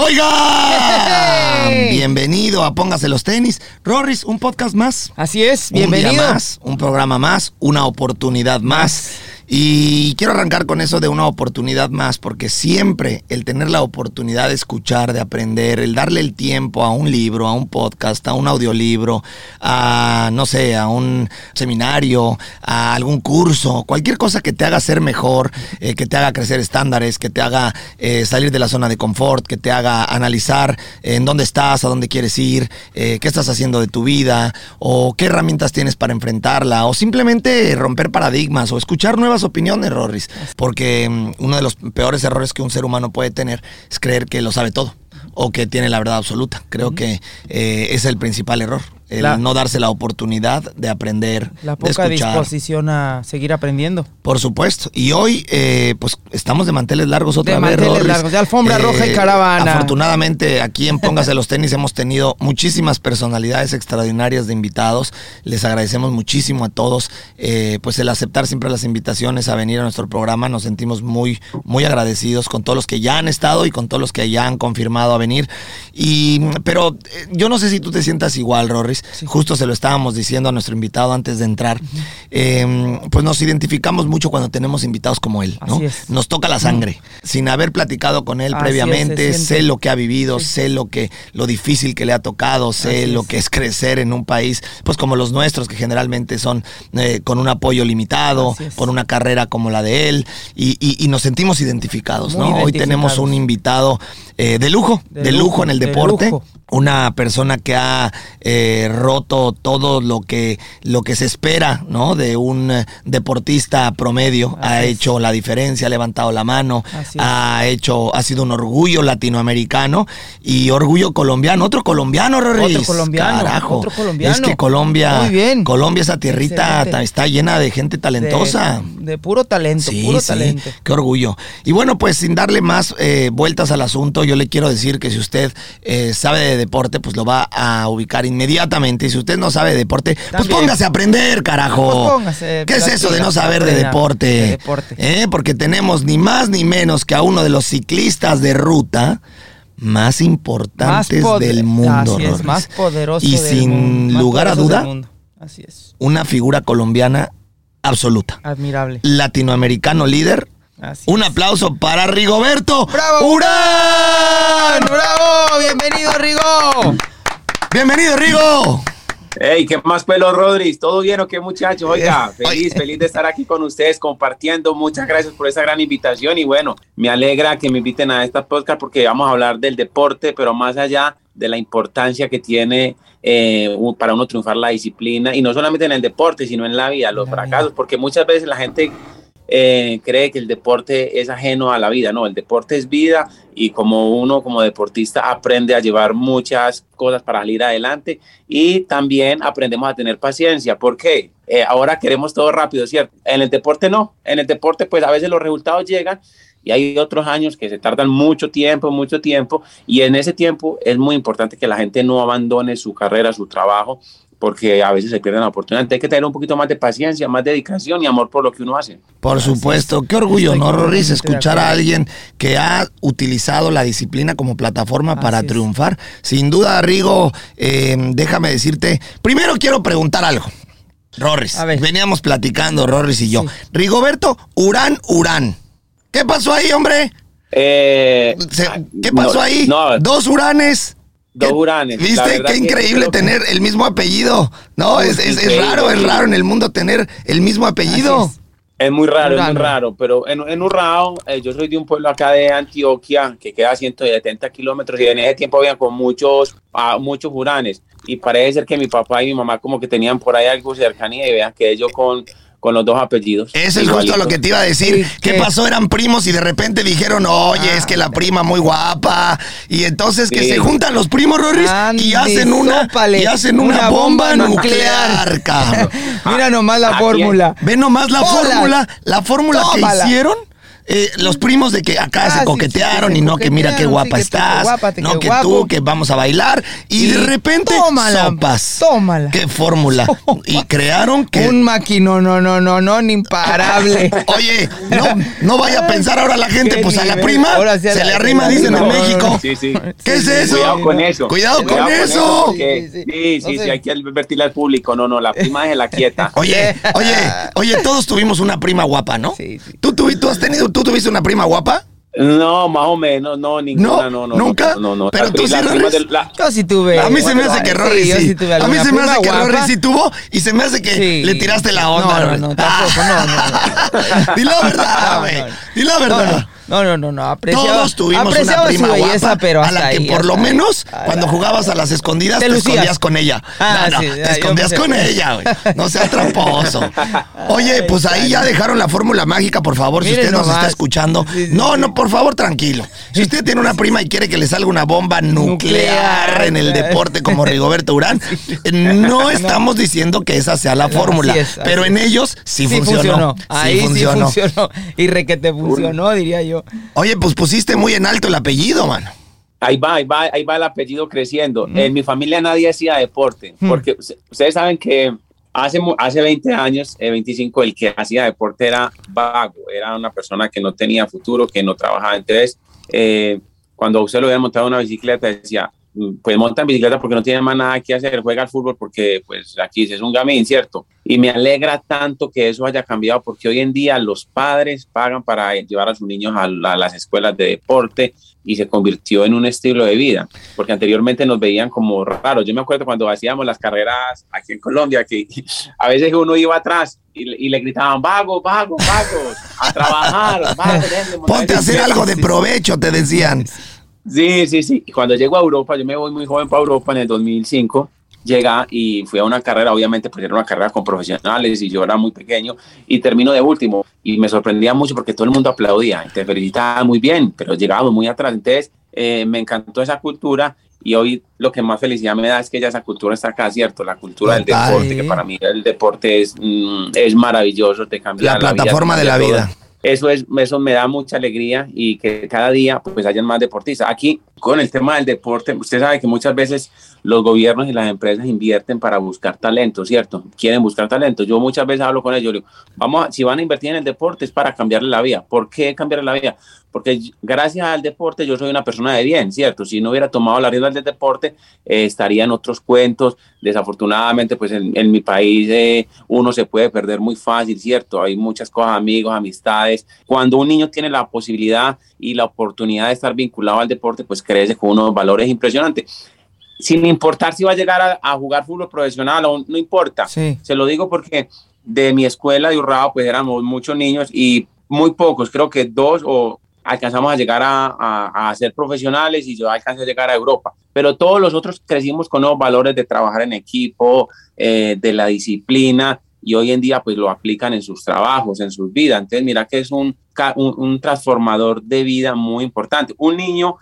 Oiga, bienvenido a Póngase los tenis. Rorris, un podcast más. Así es, Un día bienvenido. más, un programa más, una oportunidad más. Y quiero arrancar con eso de una oportunidad más, porque siempre el tener la oportunidad de escuchar, de aprender, el darle el tiempo a un libro, a un podcast, a un audiolibro, a, no sé, a un seminario, a algún curso, cualquier cosa que te haga ser mejor, eh, que te haga crecer estándares, que te haga eh, salir de la zona de confort, que te haga analizar en dónde estás, a dónde quieres ir, eh, qué estás haciendo de tu vida, o qué herramientas tienes para enfrentarla, o simplemente romper paradigmas, o escuchar nuevas opiniones, Rorris. Porque mm, uno de los peores errores que un ser humano puede tener es creer que lo sabe todo o que tiene la verdad absoluta. Creo que eh, es el principal error, el La- no darse la oportunidad de aprender, La de poca escuchar. disposición a seguir aprendiendo. Por supuesto. Y hoy, eh, pues estamos de manteles largos otra De vez. manteles Rorris. Eh, largos, de alfombra roja y caravana. Afortunadamente, aquí en Póngase los tenis hemos tenido muchísimas personalidades extraordinarias de invitados. Les agradecemos muchísimo a todos, eh, pues el aceptar siempre las invitaciones a venir a nuestro programa. Nos sentimos muy, muy agradecidos con todos los que ya han estado y con todos los que ya han confirmado a venir. Y, pero eh, yo no sé si tú te sientas igual, Rorris. Justo se lo estábamos diciendo a nuestro invitado antes de entrar. Eh, pues nos identificamos mucho cuando tenemos invitados como él, ¿no? Nos toca la sangre. Sin haber platicado con él Así previamente, sé lo que ha vivido, sé lo que lo difícil que le ha tocado, sé Así lo es. que es crecer en un país, pues como los nuestros, que generalmente son eh, con un apoyo limitado, con una carrera como la de él, y, y- y nos sentimos identificados, Muy ¿no? Hoy tenemos un invitado eh, de lujo, de, De lujo, lujo, en el de deporte. lujo. Una persona que ha eh, roto todo lo que, lo que se espera, ¿no? De un eh, deportista promedio. ha es. hecho la diferencia, ha levantado la mano, Así es. ha hecho, ha sido un orgullo latinoamericano y orgullo colombiano. Otro colombiano, Rorris. Otro colombiano, Carajo. otro colombiano. Es que Colombia, Muy bien. Colombia, esa tierrita Excelente. está llena de gente talentosa. De, de puro talento, Sí, puro sí, talento. qué orgullo. Y bueno, pues sin darle más eh, vueltas al asunto, yo le quiero decir que si usted eh, sabe de deporte, pues lo va a ubicar inmediatamente. Y si usted no sabe de deporte, pues póngase a aprender, carajo. Pues póngase ¿Qué es eso de no saber de deporte? de deporte. ¿Eh? Porque tenemos ni más ni menos que a uno de los ciclistas de ruta más importantes del mundo. Así es, más poderoso Y del sin mundo, lugar a duda. Así es. una figura colombiana absoluta. Admirable. Latinoamericano líder. Así Un es. aplauso para Rigoberto. ¡Bravo! ¡Urán! ¡Bravo! ¡Bienvenido, Rigo! Bienvenido, Rigo. Hey, ¿qué más pelo, Rodríguez? ¿Todo bien o qué, muchachos? Oiga, Bien. feliz, feliz de estar aquí con ustedes compartiendo. Muchas gracias por esa gran invitación y bueno, me alegra que me inviten a esta podcast porque vamos a hablar del deporte, pero más allá de la importancia que tiene eh, para uno triunfar la disciplina y no solamente en el deporte, sino en la vida, los La vida. fracasos, porque muchas veces la gente eh, cree que el deporte es ajeno a la vida, no, el deporte es vida y como uno como deportista aprende a llevar muchas cosas para salir adelante y también aprendemos a tener paciencia. ¿Por qué? Eh, ahora queremos todo rápido, ¿cierto? En el deporte no, en el deporte pues a veces los resultados llegan y hay otros años que se tardan mucho tiempo, mucho tiempo y en ese tiempo es muy importante que la gente no abandone su carrera, su trabajo porque a veces se pierden la oportunidad. Hay que tener un poquito más de paciencia, más dedicación y amor por lo que uno hace. Por supuesto, qué orgullo, ¿no, Rorris? Escuchar a alguien que ha utilizado la disciplina como plataforma para es. triunfar. Sin duda, Rigo, eh, déjame decirte, primero quiero preguntar algo. Rorris, veníamos platicando, Rorris y yo. Sí. Rigoberto, Urán, Urán. ¿Qué pasó ahí, hombre? Eh, ¿Qué pasó no, ahí? No, Dos uranes. Dos ¿Qué- uranes. ¿Viste? Qué increíble que- tener el mismo apellido. No, es, es- raro, es raro en el mundo tener el mismo apellido. Es muy raro, es muy raro, pero en, en Urrao, eh, yo soy de un pueblo acá de Antioquia que queda a 170 kilómetros y en ese tiempo había con muchos, ah, muchos uranes y parece ser que mi papá y mi mamá como que tenían por ahí algo de cercanía y vean que ellos con, con los dos apellidos. Eso es justo lo que te iba a decir. ¿Qué ¿qué? pasó? Eran primos y de repente dijeron, oye, es que la prima muy guapa. Y entonces que Sí. se juntan los primos, Rorris, y hacen una, sópale, y hacen una, bomba, nuclear, cabrón. Mira nomás la ¿A fórmula. Ve nomás la Hola. fórmula, la fórmula que hicieron. Eh, los primos de que acá Ah, se coquetearon sí, y no que mira qué guapa sí, tú, estás, qué guapa, te no que guapo. tú que vamos a bailar y, Y de repente tómala, sopas. tómala. Qué fórmula. Y crearon que Un maquino, no, no, no, no, no, imparable. Oye, no, no vaya a pensar ahora la gente, pues a la prima Ahora sí a se la- le arrima, dicen en arrima. México. Sí, sí. ¿Qué es eso? Cuidado con eso. Cuidado con eso. Sí, sí, Sí, No hay que advertirle al público. No, no, la prima es la quieta. Oye, oye, oye, todos tuvimos una prima guapa, ¿no? Sí, sí. ¿Tú, tuvi- tú has tenido, tú tuviste una prima guapa? No, más o menos, no, ninguna, no, no. ¿Nunca? No, no, no. Pero La tú sí, Yo sí tuve. A mí se me hace que Rory yo sí. tuve A mí se me hace que. Rory sí tuvo y se me hace que Sí. le tiraste la onda. No, no, no, tampoco, no, no. Di la verdad, güey. no, no. Di la verdad. No, no, no, no, apreciaba, Todos tuvimos una apreciaba prima su belleza, guapa pero a la que ahí, por lo ahí. menos cuando jugabas a las escondidas Te escondías con ella. Ah, no, no, sí, te escondías con ella, güey. No seas tramposo. Oye, pues ahí ya dejaron la fórmula mágica, por favor, si usted nos está escuchando. No, no, por favor, tranquilo. Si usted tiene una prima y quiere que le salga una bomba nuclear Nuclear. en el deporte como Rigoberto Urán, no estamos diciendo que esa sea la fórmula, es, pero en ellos sí, Sí funcionó. funcionó. Sí Ahí funcionó. sí funcionó. Y requete funcionó, diría yo. Oye, pues pusiste muy en alto el apellido, mano. Ahí va, ahí va, ahí va el apellido creciendo. En mi familia nadie hacía deporte, Mm. porque us- ustedes saben que hace, hace 20 años, eh, 25, el que hacía deporte era vago, era una persona que no tenía futuro, que no trabajaba. Entonces, eh, cuando usted lo hubiera montado en una bicicleta, decía, "Mm, pues monta en bicicleta porque no tiene más nada que hacer, juega al fútbol porque pues aquí es un gamín, ¿cierto? Y me alegra tanto que eso haya cambiado porque hoy en día los padres pagan para llevar a sus niños a, la- a las escuelas de deporte y se convirtió en un estilo de vida, porque anteriormente nos veían como raros. Yo me acuerdo cuando hacíamos las carreras aquí en Colombia, que a veces uno iba atrás y, le- y le gritaban, vagos, vagos, vagos, a trabajar, montar Ponte a hacer bicicleta". algo de provecho, te decían. Sí, sí, sí. Y cuando llego a Europa, yo me voy muy joven para Europa en el 2005, llega y fui a una carrera, obviamente, pues era una carrera con profesionales y yo era muy pequeño y termino de último y me sorprendía mucho porque todo el mundo aplaudía te felicitaba muy bien, pero llegábamos muy atrás. Entonces, eh, me encantó esa cultura y hoy lo que más felicidad me da es que ya esa cultura está acá, ¿cierto? La cultura del deporte, que para mí el deporte es, mm, es maravilloso, te cambia La la, vida, plataforma te de la cambia todo. Eso, es, eso me da mucha alegría y que cada día pues hayan más deportistas. Aquí con el tema del deporte, usted sabe que muchas veces los gobiernos y las empresas invierten para buscar talento, ¿cierto? Quieren buscar talento. Yo muchas veces hablo con ellos, digo, vamos, a- si van a invertir en el deporte es para cambiarle la vida. ¿Por qué cambiarle la vida? Porque gracias al deporte yo soy una persona de bien, ¿cierto? Si no hubiera tomado la rienda del deporte, eh, estaría en otros cuentos. Desafortunadamente, pues en, en mi país eh, uno se puede perder muy fácil, ¿cierto? Hay muchas cosas, amigos, amistades. Cuando un niño tiene la posibilidad y la oportunidad de estar vinculado al deporte, pues crece con unos valores impresionantes. Sin importar si va a llegar a, a jugar fútbol profesional o no importa. Sí. Se lo digo porque de mi escuela de Urrao, pues éramos muchos niños y muy pocos, creo que dos o alcanzamos a llegar a, a, ser profesionales y yo alcancé a llegar a Europa. Pero todos los otros crecimos con nuevos valores de trabajar en equipo, eh, de la disciplina y hoy en día pues lo aplican en sus trabajos, en sus vidas. Entonces mira que es un, un, un transformador de vida muy importante. Un niño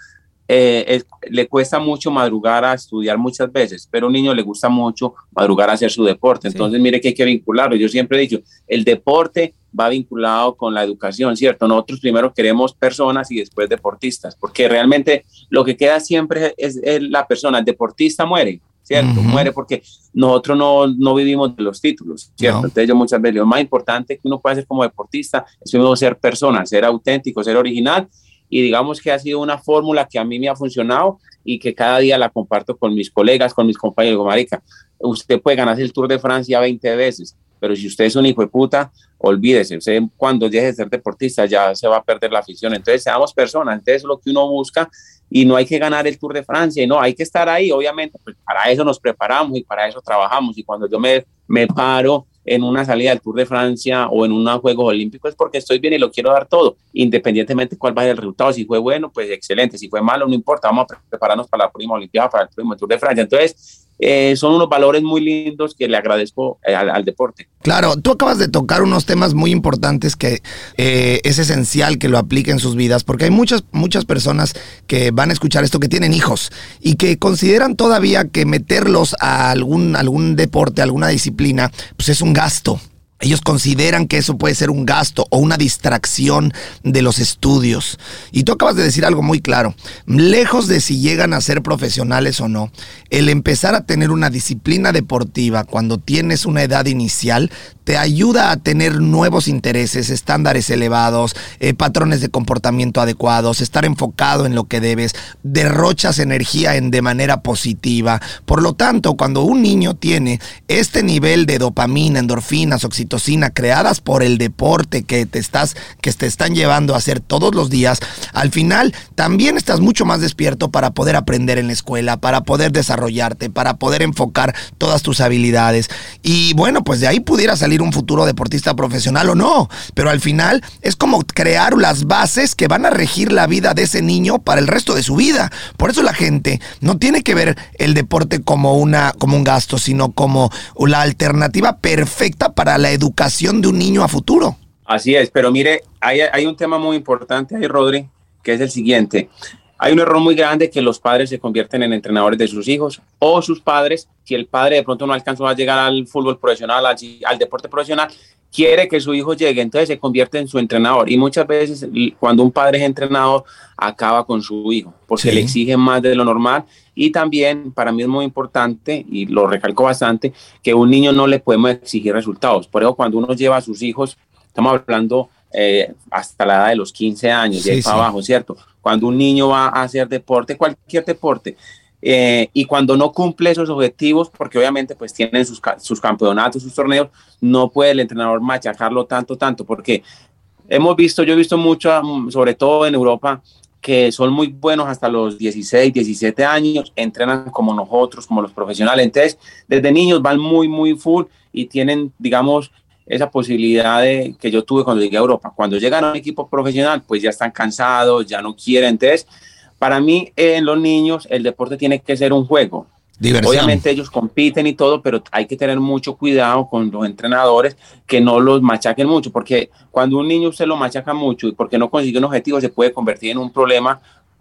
eh, es- le cuesta mucho madrugar a estudiar muchas veces, pero a un niño le gusta mucho madrugar a hacer su deporte. Sí. Entonces, mire que hay que vincularlo. Yo siempre he dicho, el deporte va vinculado con la educación, ¿cierto? Nosotros primero queremos personas y después deportistas, porque realmente lo que queda siempre es, es la persona. El deportista muere, ¿cierto? Ujú. Muere porque nosotros no, no vivimos de los títulos, ¿cierto? No. Entonces yo muchas veces, lo más importante que uno puede hacer como deportista es primero ser persona, ser auténtico, ser original y digamos que ha sido una fórmula que a mí me ha funcionado y que cada día la comparto con mis colegas, con mis compañeros. Marica, usted puede ganarse el Tour de Francia 20 veces, pero si usted es un hijo de puta, olvídese, usted cuando deje de ser deportista ya se va a perder la afición. Entonces, seamos personas, entonces lo que uno busca y no hay que ganar el Tour de Francia, y no, hay que estar ahí, obviamente, pues para eso nos preparamos y para eso trabajamos. Y cuando yo me, me paro en una salida del Tour de Francia o en unos Juegos Olímpicos es porque estoy bien y lo quiero dar todo, independientemente cuál vaya el resultado. Si fue bueno, pues excelente. Si fue malo, no importa. Vamos a prepararnos para la próxima Olimpiada, para el próximo Tour de Francia. Entonces, eh, son unos valores muy lindos que le agradezco eh, al, deporte. Claro, tú acabas de tocar unos temas muy importantes que eh, es esencial que lo apliquen en sus vidas, porque hay muchas, muchas personas que van a escuchar esto que tienen hijos y que consideran todavía que meterlos a algún, algún deporte, alguna disciplina, pues es un gasto. Ellos consideran que eso puede ser un gasto o una distracción de los estudios. Y tú acabas de decir algo muy claro. Lejos de si llegan a ser profesionales o no, el empezar a tener una disciplina deportiva cuando tienes una edad inicial te ayuda a tener nuevos intereses, estándares elevados, eh, patrones de comportamiento adecuados, estar enfocado en lo que debes, derrochas energía en, de manera positiva. Por lo tanto, cuando un niño tiene este nivel de dopamina, endorfinas, oxitocina creadas por el deporte que te estás que te están llevando a hacer todos los días, al final también estás mucho más despierto para poder aprender en la escuela, para poder desarrollarte, para poder enfocar todas tus habilidades. Y bueno, pues de ahí pudiera salir un futuro deportista profesional o no, pero al final es como crear las bases que van a regir la vida de ese niño para el resto de su vida. Por eso la gente no tiene que ver el deporte como una como un gasto, sino como la alternativa perfecta para la educación de un niño a futuro. Así es, pero mire, hay, un tema muy importante ahí, Rodri, que es el siguiente. Hay un error muy grande que los padres se convierten en entrenadores de sus hijos o sus padres, si el padre de pronto no alcanzó a llegar al fútbol profesional, al, al, deporte profesional, quiere que su hijo llegue, entonces se convierte en su entrenador. Y muchas veces cuando un padre es entrenador, acaba con su hijo, porque sí. le exige más de lo normal. Y también para mí es muy importante, y lo recalco bastante, que un niño no le podemos exigir resultados. Por eso cuando uno lleva a sus hijos, estamos hablando eh, hasta la edad de los 15 años, sí, de ahí para sí. abajo, ¿cierto? Cuando un niño va a hacer deporte, cualquier deporte, eh, y cuando no cumple esos objetivos, porque obviamente pues tienen sus, sus campeonatos, sus torneos, no puede el entrenador machacarlo tanto, tanto, porque hemos visto, yo he visto mucho, sobre todo en Europa, que son muy buenos hasta los 16, 17 años, entrenan como nosotros, como los profesionales. Entonces, desde niños van muy, muy full y tienen, digamos, esa posibilidad de, que yo tuve cuando llegué a Europa. Cuando llegan a un equipo profesional, pues ya están cansados, ya no quieren. Entonces, para mí, en los niños, el deporte tiene que ser un juego. Diversión. Obviamente ellos compiten y todo, pero hay que tener mucho cuidado con los entrenadores que no los machaquen mucho, porque cuando un niño usted lo machaca mucho y porque no consigue un objetivo, se puede convertir en un problema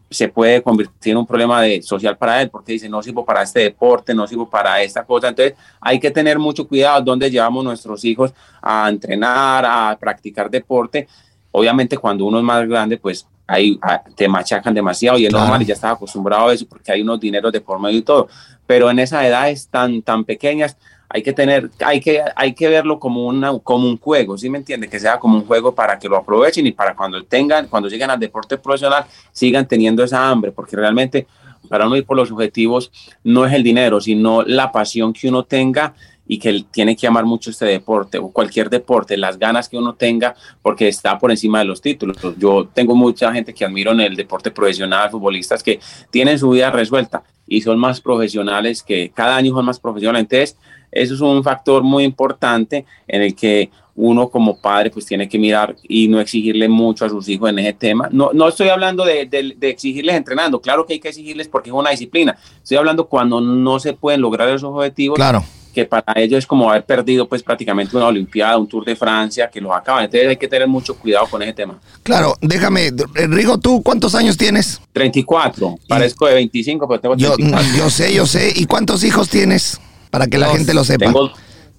se puede convertir en un problema de, social para él, porque dice, no sirvo para este deporte, no sirvo para esta cosa. Entonces, hay que tener mucho cuidado donde llevamos nuestros hijos a entrenar, a practicar deporte. Obviamente, cuando uno es más grande, pues ahí te machacan demasiado y es claro. normal y ya estaba acostumbrado a eso porque hay unos dineros de por medio y todo. Pero en esas edades tan, tan pequeñas, hay que tener, hay que, hay que verlo como, una, como un juego, ¿sí me entiende? Que sea como un juego para que lo aprovechen y para cuando tengan, cuando lleguen al deporte profesional, sigan teniendo esa hambre, porque realmente para uno ir por los objetivos no es el dinero, sino la pasión que uno tenga y que tiene que amar mucho este deporte o cualquier deporte, las ganas que uno tenga, porque está por encima de los títulos. Yo tengo mucha gente que admiro en el deporte profesional, futbolistas que tienen su vida resuelta y son más profesionales que cada año son más profesionales. Entonces, eso es un factor muy importante en el que uno como padre pues tiene que mirar y no exigirle mucho a sus hijos en ese tema. No, no estoy hablando de, de, de, exigirles entrenando, claro que hay que exigirles porque es una disciplina. Estoy hablando cuando no se pueden lograr esos objetivos. Claro. Que para ellos es como haber perdido pues prácticamente una Olimpiada, un Tour de Francia, que los acaban. Entonces hay que tener mucho cuidado con ese tema. Claro, déjame, Rigo, ¿tú cuántos años tienes? 34, y parezco de 25, pero tengo 34. Yo, yo sé, yo sé. ¿Y cuántos hijos tienes? Para que la gente lo sepa. Tengo,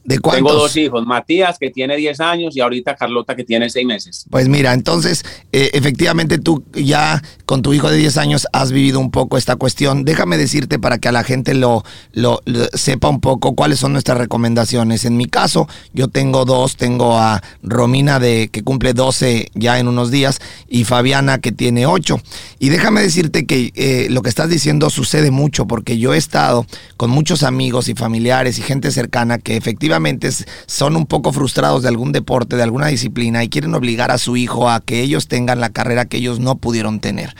¿De Tengo dos hijos, Matías que tiene 10 años y ahorita Carlota que tiene 6 meses. Pues mira, entonces eh, efectivamente tú ya con tu hijo de 10 años has vivido un poco esta cuestión. Déjame decirte para que a la gente lo, lo, lo, sepa un poco cuáles son nuestras recomendaciones. En mi caso, yo tengo dos, tengo a Romina de que cumple 12 ya en unos días y Fabiana que tiene 8. Y déjame decirte que eh, lo que estás diciendo sucede mucho porque yo he estado con muchos amigos y familiares y gente cercana que efectivamente son un poco frustrados de algún deporte, de alguna disciplina y quieren obligar a su hijo a que ellos tengan la carrera que ellos no pudieron tener.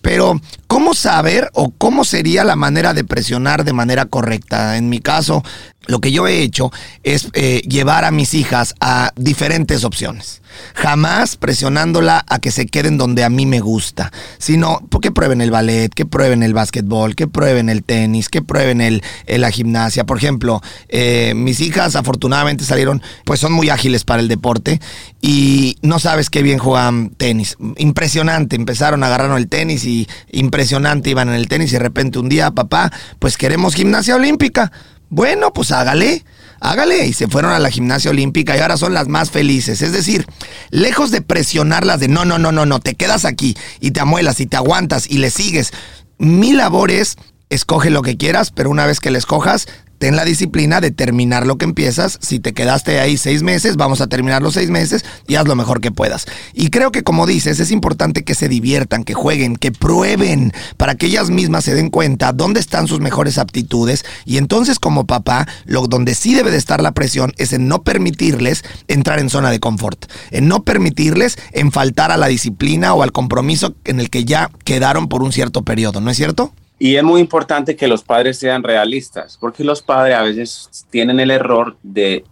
Pero, ¿cómo saber o cómo sería la manera de presionar de manera correcta? En mi caso, lo que yo he hecho es eh, llevar a mis hijas a diferentes opciones. Jamás presionándola a que se queden donde a mí me gusta, sino pues, que prueben el ballet, que prueben el básquetbol, que prueben el tenis, que prueben el, el- la gimnasia. Por ejemplo, eh, mis hijas afortunadamente salieron, pues son muy ágiles para el deporte y no sabes qué bien juegan tenis. Impresionante, empezaron, agarraron el tenis y impresionante iban en el tenis y de repente un día, papá, pues queremos gimnasia olímpica. Bueno, pues hágale, hágale. Y se fueron a la gimnasia olímpica y ahora son las más felices. Es decir, lejos de presionarlas de no, no, no, no, no, te quedas aquí y te amuelas y te aguantas y le sigues. Mi labor es, escoge lo que quieras, pero una vez que le escojas, ten la disciplina de terminar lo que empiezas. Si te quedaste ahí seis meses, vamos a terminar los seis meses y haz lo mejor que puedas. Y creo que como dices, es importante que se diviertan, que jueguen, que prueben, para que ellas mismas se den cuenta dónde están sus mejores aptitudes. Y entonces como papá, lo donde sí debe de estar la presión es en no permitirles entrar en zona de confort, en no permitirles en faltar a la disciplina o al compromiso en el que ya quedaron por un cierto periodo, ¿no es cierto? Y es muy importante que los padres sean realistas, porque los padres a veces tienen el error de,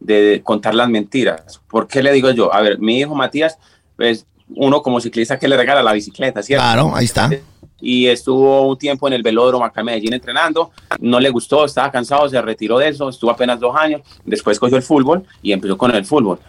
de contar las mentiras. ¿Por qué le digo yo? A ver, mi hijo Matías, pues uno como ciclista que le regala la bicicleta, ¿cierto? Claro, ahí está. y estuvo un tiempo en el velódromo acá en Medellín entrenando, no le gustó, estaba cansado, se retiró de eso, estuvo apenas dos años, después cogió el fútbol y empezó con el fútbol.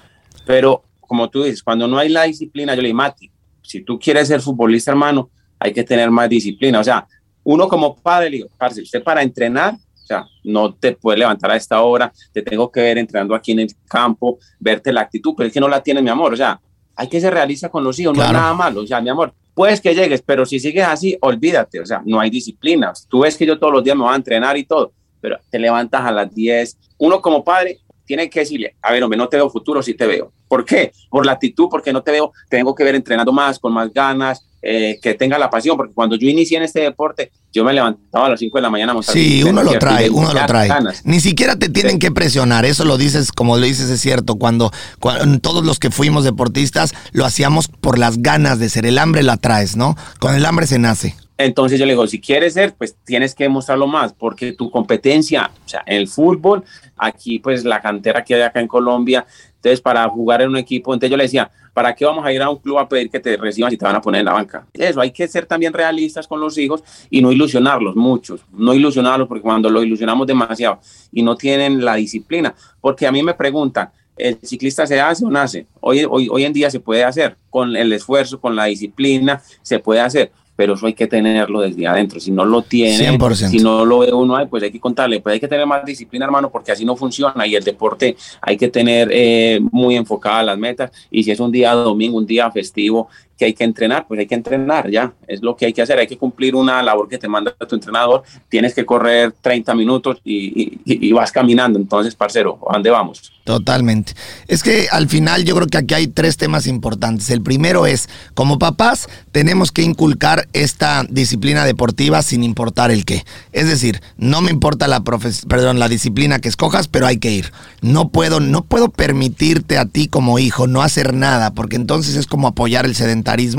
Pero como tú dices, cuando no hay la disciplina, yo le digo, Mati, si tú quieres ser futbolista, hermano, hay que tener más disciplina. O sea, uno como padre, le digo, parce, usted para entrenar, o sea, no te puedes levantar a esta hora, te tengo que ver entrenando aquí en el campo, verte la actitud, pero es que no la tienes, mi amor. O sea, hay que ser realista con los hijos, no es nada malo. O sea, mi amor, puedes que llegues, pero si sigues así, olvídate. O sea, no hay disciplina. Tú ves que yo todos los días me voy a entrenar y todo, pero te levantas a las 10. Uno como padre tiene que decirle, a ver, hombre, no te veo futuro, sí te veo. ¿Por qué? Por la actitud, porque no te veo, tengo que ver entrenando más, con más ganas, eh, que tenga la pasión, porque cuando yo inicié en este deporte, yo me levantaba a las 5 de la mañana a montar Sí, uno lo trae, uno lo trae. ganas. Ni siquiera te tienen Sí. que presionar, eso lo dices, como lo dices, es cierto. Cuando, cuando todos los que fuimos deportistas lo hacíamos por las ganas de ser, el hambre la traes, ¿no? Con el hambre se nace. Entonces yo le digo, si quieres ser, pues tienes que demostrarlo más, porque tu competencia, o sea, en el fútbol, aquí pues la cantera que hay acá en Colombia, entonces para jugar en un equipo, entonces yo le decía, ¿para qué vamos a ir a un club a pedir que te reciban si te van a poner en la banca? Eso, hay que ser también realistas con los hijos y no ilusionarlos muchos, no ilusionarlos porque cuando los ilusionamos demasiado y no tienen la disciplina, porque a mí me preguntan, ¿el ciclista se hace o nace? Hoy, en día se puede hacer, con el esfuerzo, con la disciplina, se puede hacer pero eso hay que tenerlo desde adentro. Si no lo tiene, 100%. si no lo ve uno, pues hay que contarle, pues hay que tener más disciplina, hermano, porque así no funciona. Y el deporte hay que tener eh, muy enfocada las metas. Y si es un día domingo, un día festivo que hay que entrenar, pues hay que entrenar, ya. Es lo que hay que hacer. Hay que cumplir una labor que te manda tu entrenador. Tienes que correr 30 minutos y, vas caminando. Entonces, parcero, ¿a dónde vamos? Totalmente. Es que al final yo creo que aquí hay tres temas importantes. El primero es, como papás, tenemos que inculcar esta disciplina deportiva sin importar el qué. Es decir, no me importa la profes perdón, la disciplina que escojas, pero hay que ir. No puedo, no puedo permitirte a ti como hijo no hacer nada, porque entonces es como apoyar el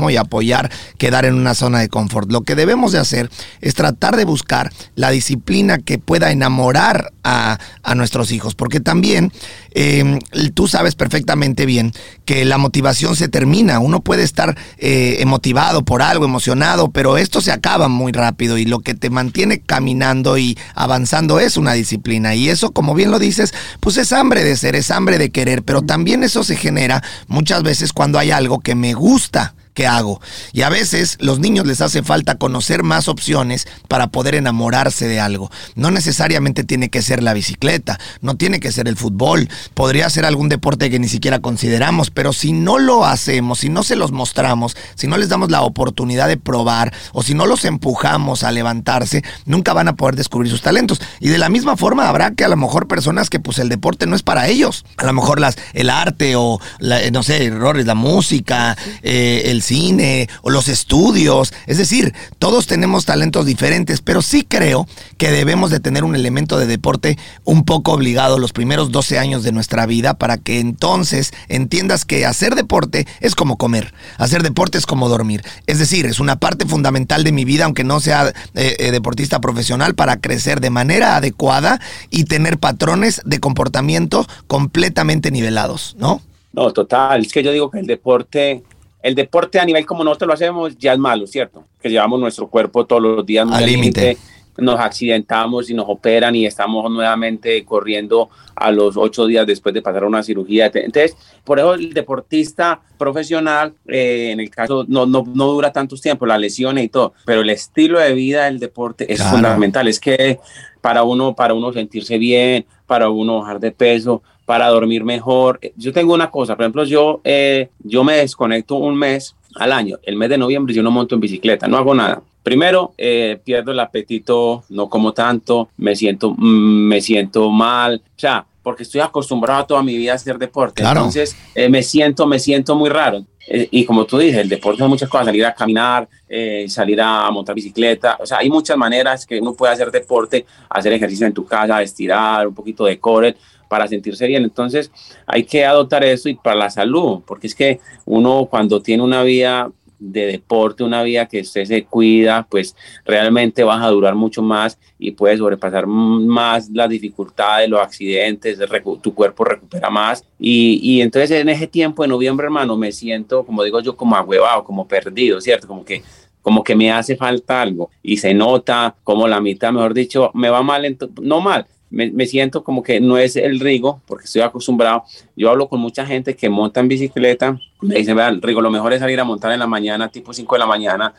y apoyar quedar en una zona de confort. Lo que debemos de hacer es tratar de buscar la disciplina que pueda enamorar a, a nuestros hijos, porque también eh, tú sabes perfectamente bien que la motivación se termina. Uno puede estar eh, motivado por algo, emocionado, pero esto se acaba muy rápido y lo que te mantiene caminando y avanzando es una disciplina. Y eso, como bien lo dices, pues es hambre de ser, es hambre de querer, pero también eso se genera muchas veces cuando hay algo que me gusta que hago. Y a veces los niños les hace falta conocer más opciones para poder enamorarse de algo. No necesariamente tiene que ser la bicicleta, no tiene que ser el fútbol, podría ser algún deporte que ni siquiera consideramos, pero si no lo hacemos, si no se los mostramos, si no les damos la oportunidad de probar o si no los empujamos a levantarse, nunca van a poder descubrir sus talentos. Y de la misma forma habrá que a lo mejor personas que pues el deporte no es para ellos. A lo mejor las, el arte o la, no sé, errores, la música, eh, el cine o los estudios. Es decir, todos tenemos talentos diferentes, pero sí creo que debemos de tener un elemento de deporte un poco obligado los primeros 12 años de nuestra vida para que entonces entiendas que hacer deporte es como comer, hacer deporte es como dormir. Es decir, es una parte fundamental de mi vida, aunque no sea eh, eh, deportista profesional, para crecer de manera adecuada y tener patrones de comportamiento completamente nivelados, ¿no? No, total. Es que yo digo que el deporte, el deporte a nivel como nosotros lo hacemos ya es malo, ¿cierto? Que llevamos nuestro cuerpo todos los días Al límite, nos accidentamos y nos operan y estamos nuevamente corriendo a los ocho días después de pasar una cirugía. Entonces, por eso el deportista profesional, eh, en el caso, no, no, no dura tantos tiempos, las lesiones y todo, pero el estilo de vida del deporte es Claro. fundamental. Es que para uno, para uno sentirse bien, para uno bajar de peso, para dormir mejor. Yo tengo una cosa, por ejemplo, yo, eh, yo me desconecto un mes al año. El mes de noviembre yo no monto en bicicleta, no hago nada. Primero, eh, pierdo el apetito, no como tanto, me siento, mm, me siento mal, o sea, porque estoy acostumbrado toda mi vida a hacer deporte. Claro. Entonces, eh, me siento, me siento muy raro. Eh, y como tú dices, el deporte es muchas cosas, salir a caminar, eh, salir a montar bicicleta, o sea, hay muchas maneras que uno puede hacer deporte, hacer ejercicio en tu casa, estirar, un poquito de correr para sentirse bien. Entonces, hay que adoptar eso y para la salud, porque es que uno cuando tiene una vida de deporte, una vida que usted se cuida, pues realmente vas a durar mucho más y puedes sobrepasar más las dificultades, los accidentes, tu cuerpo recupera más. Y, y entonces en ese tiempo de noviembre, hermano, me siento, como digo yo, como agüevado, como perdido, ¿cierto? Como que como que me hace falta algo y se nota como la mitad, mejor dicho, me va mal, no mal, me, siento como que no es el Rigo, porque estoy acostumbrado. Yo hablo con mucha gente que monta en bicicleta, me dicen, vean, Rigo, lo mejor es salir a montar en la mañana, tipo 5 de la mañana,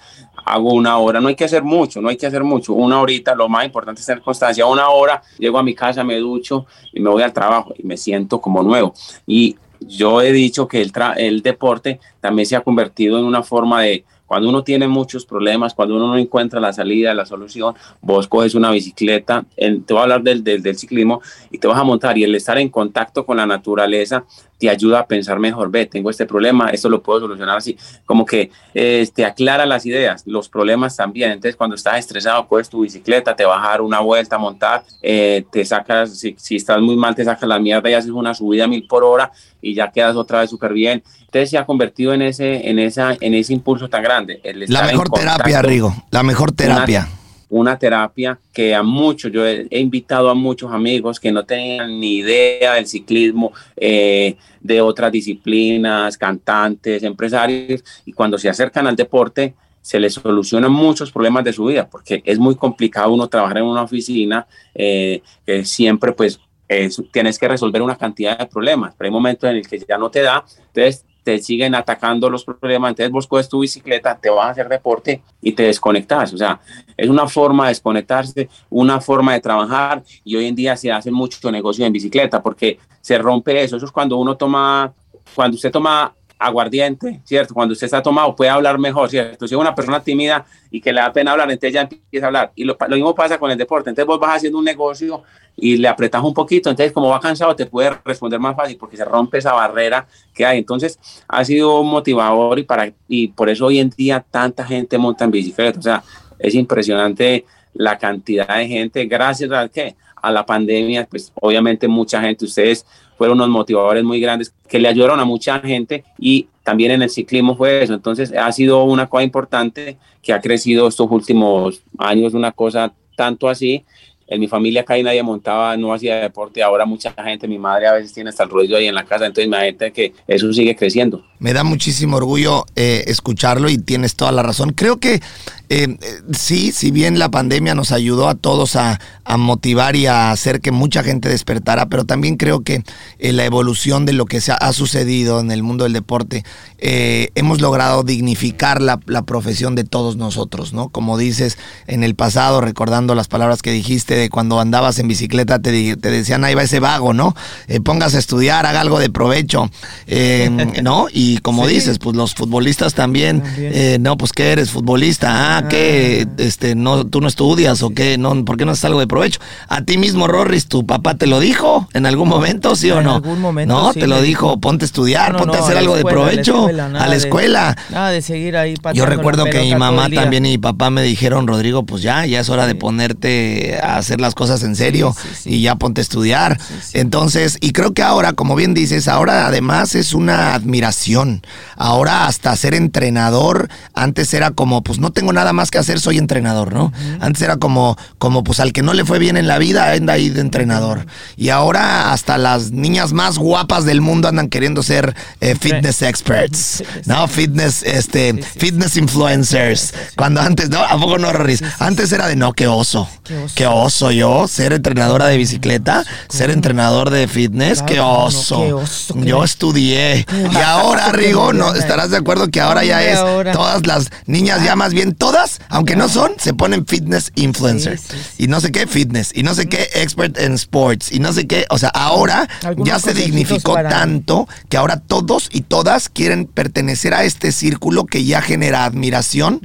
hago una hora, no hay que hacer mucho, no hay que hacer mucho, una horita, lo más importante es tener constancia, una hora, llego a mi casa, me ducho y me voy al trabajo y me siento como nuevo. Y yo he dicho que el, tra- el deporte también se ha convertido en una forma de, cuando uno tiene muchos problemas, cuando uno no encuentra la salida, la solución, vos coges una bicicleta, te voy a hablar del, del, ciclismo y te vas a montar y el estar en contacto con la naturaleza te ayuda a pensar mejor, ve, tengo este problema, esto lo puedo solucionar así, como que eh, te aclara las ideas, los problemas también, entonces cuando estás estresado, coges tu bicicleta, te vas a dar una vuelta, montar, eh, te sacas, si, si estás muy mal, te sacas la mierda y haces una subida a mil por hora y ya quedas otra vez súper bien, entonces se ha convertido en ese, en esa, en ese impulso tan grande. el La mejor terapia, Rigo. La mejor terapia. una terapia que a muchos, yo he, he invitado a muchos amigos que no tenían ni idea del ciclismo, eh, de otras disciplinas, cantantes, empresarios, y cuando se acercan al deporte, se les solucionan muchos problemas de su vida, porque es muy complicado uno trabajar en una oficina, eh, que siempre pues es- tienes que resolver una cantidad de problemas, pero hay momentos en el que ya no te da, entonces te siguen atacando los problemas, entonces vos coges tu bicicleta, te vas a hacer deporte y te desconectas, o sea, es una forma de desconectarse, una forma de trabajar y hoy en día se hace mucho negocio en bicicleta porque se rompe eso, eso es cuando uno toma, cuando usted toma aguardiente, ¿cierto? Cuando usted está tomado puede hablar mejor, ¿cierto? Si es una persona tímida y que le da pena hablar, entonces ya empieza a hablar. Y lo, lo mismo pasa con el deporte, entonces vos vas haciendo un negocio y le apretas un poquito, entonces como va cansado te puede responder más fácil porque se rompe esa barrera que hay. Entonces ha sido motivador y, para, y por eso hoy en día tanta gente monta en bicicleta, o sea, es impresionante la cantidad de gente, gracias a qué? A la pandemia, pues obviamente mucha gente, ustedes fueron unos motivadores muy grandes que le ayudaron a mucha gente y también en el ciclismo fue eso. Entonces ha sido una cosa importante que ha crecido estos últimos años, una cosa tanto así. En mi familia y nadie montaba, no hacía deporte, ahora mucha gente, mi madre a veces tiene hasta el ruido ahí en la casa, entonces imagínate que eso sigue creciendo. Me da muchísimo orgullo eh, escucharlo y tienes toda la razón. Creo que eh, sí, si bien la pandemia nos ayudó a todos a, a motivar y a hacer que mucha gente despertara, pero también creo que eh, la evolución de lo que se ha, ha sucedido en el mundo del deporte, eh, hemos logrado dignificar la, la profesión de todos nosotros, ¿no? Como dices en el pasado, recordando las palabras que dijiste de cuando andabas en bicicleta, te, te decían, ahí va ese vago, ¿no? Eh, póngase a estudiar, haga algo de provecho, eh, ¿no? Y como Sí. dices, pues los futbolistas también, También. eh, no, pues que eres futbolista, mamá, ¿qué? Este, no, tú no estudias o qué, no, ¿por qué no haces algo de provecho? A ti mismo, Rorris, tu papá te lo dijo en algún momento, ¿sí o En no? algún momento no, sí te lo dijo, ponte a estudiar, No, ponte a hacer la algo de escuela, la provecho, escuela, a la de- escuela. Nada de seguir ahí Yo la recuerdo que mi mamá también y mi papá me dijeron, Rodrigo, pues ya, ya es hora de ponerte a hacer las cosas en serio sí, sí. y ya ponte a estudiar. Entonces, y creo que ahora, como bien dices, ahora además es una admiración. Ahora hasta ser entrenador, antes era como, pues no tengo nada más que hacer, soy entrenador, ¿no? Antes era como, como, pues al que no le fue bien en la vida, anda ahí de entrenador. Y ahora hasta las niñas más guapas del mundo andan queriendo ser eh, fitness experts, ¿no? Fitness, este, Sí, sí, fitness influencers. Cuando antes, no, ¿a poco no, Rorris? Antes era de no, qué oso. Qué oso. Qué oso yo, ser entrenadora de bicicleta, ser entrenador de fitness, Claro, qué no, oso. qué oso, Yo estudié. Y ahora, Rigo, no, estarás de acuerdo que ahora ya es todas las niñas ya más bien todas, aunque no son, se ponen fitness influencers. Sí, sí, sí. Y no sé qué fitness, y no sé qué expert en sports, y no sé qué, o sea, ahora ya se dignificó para- tanto que ahora todos y todas quieren pertenecer a este círculo que ya genera admiración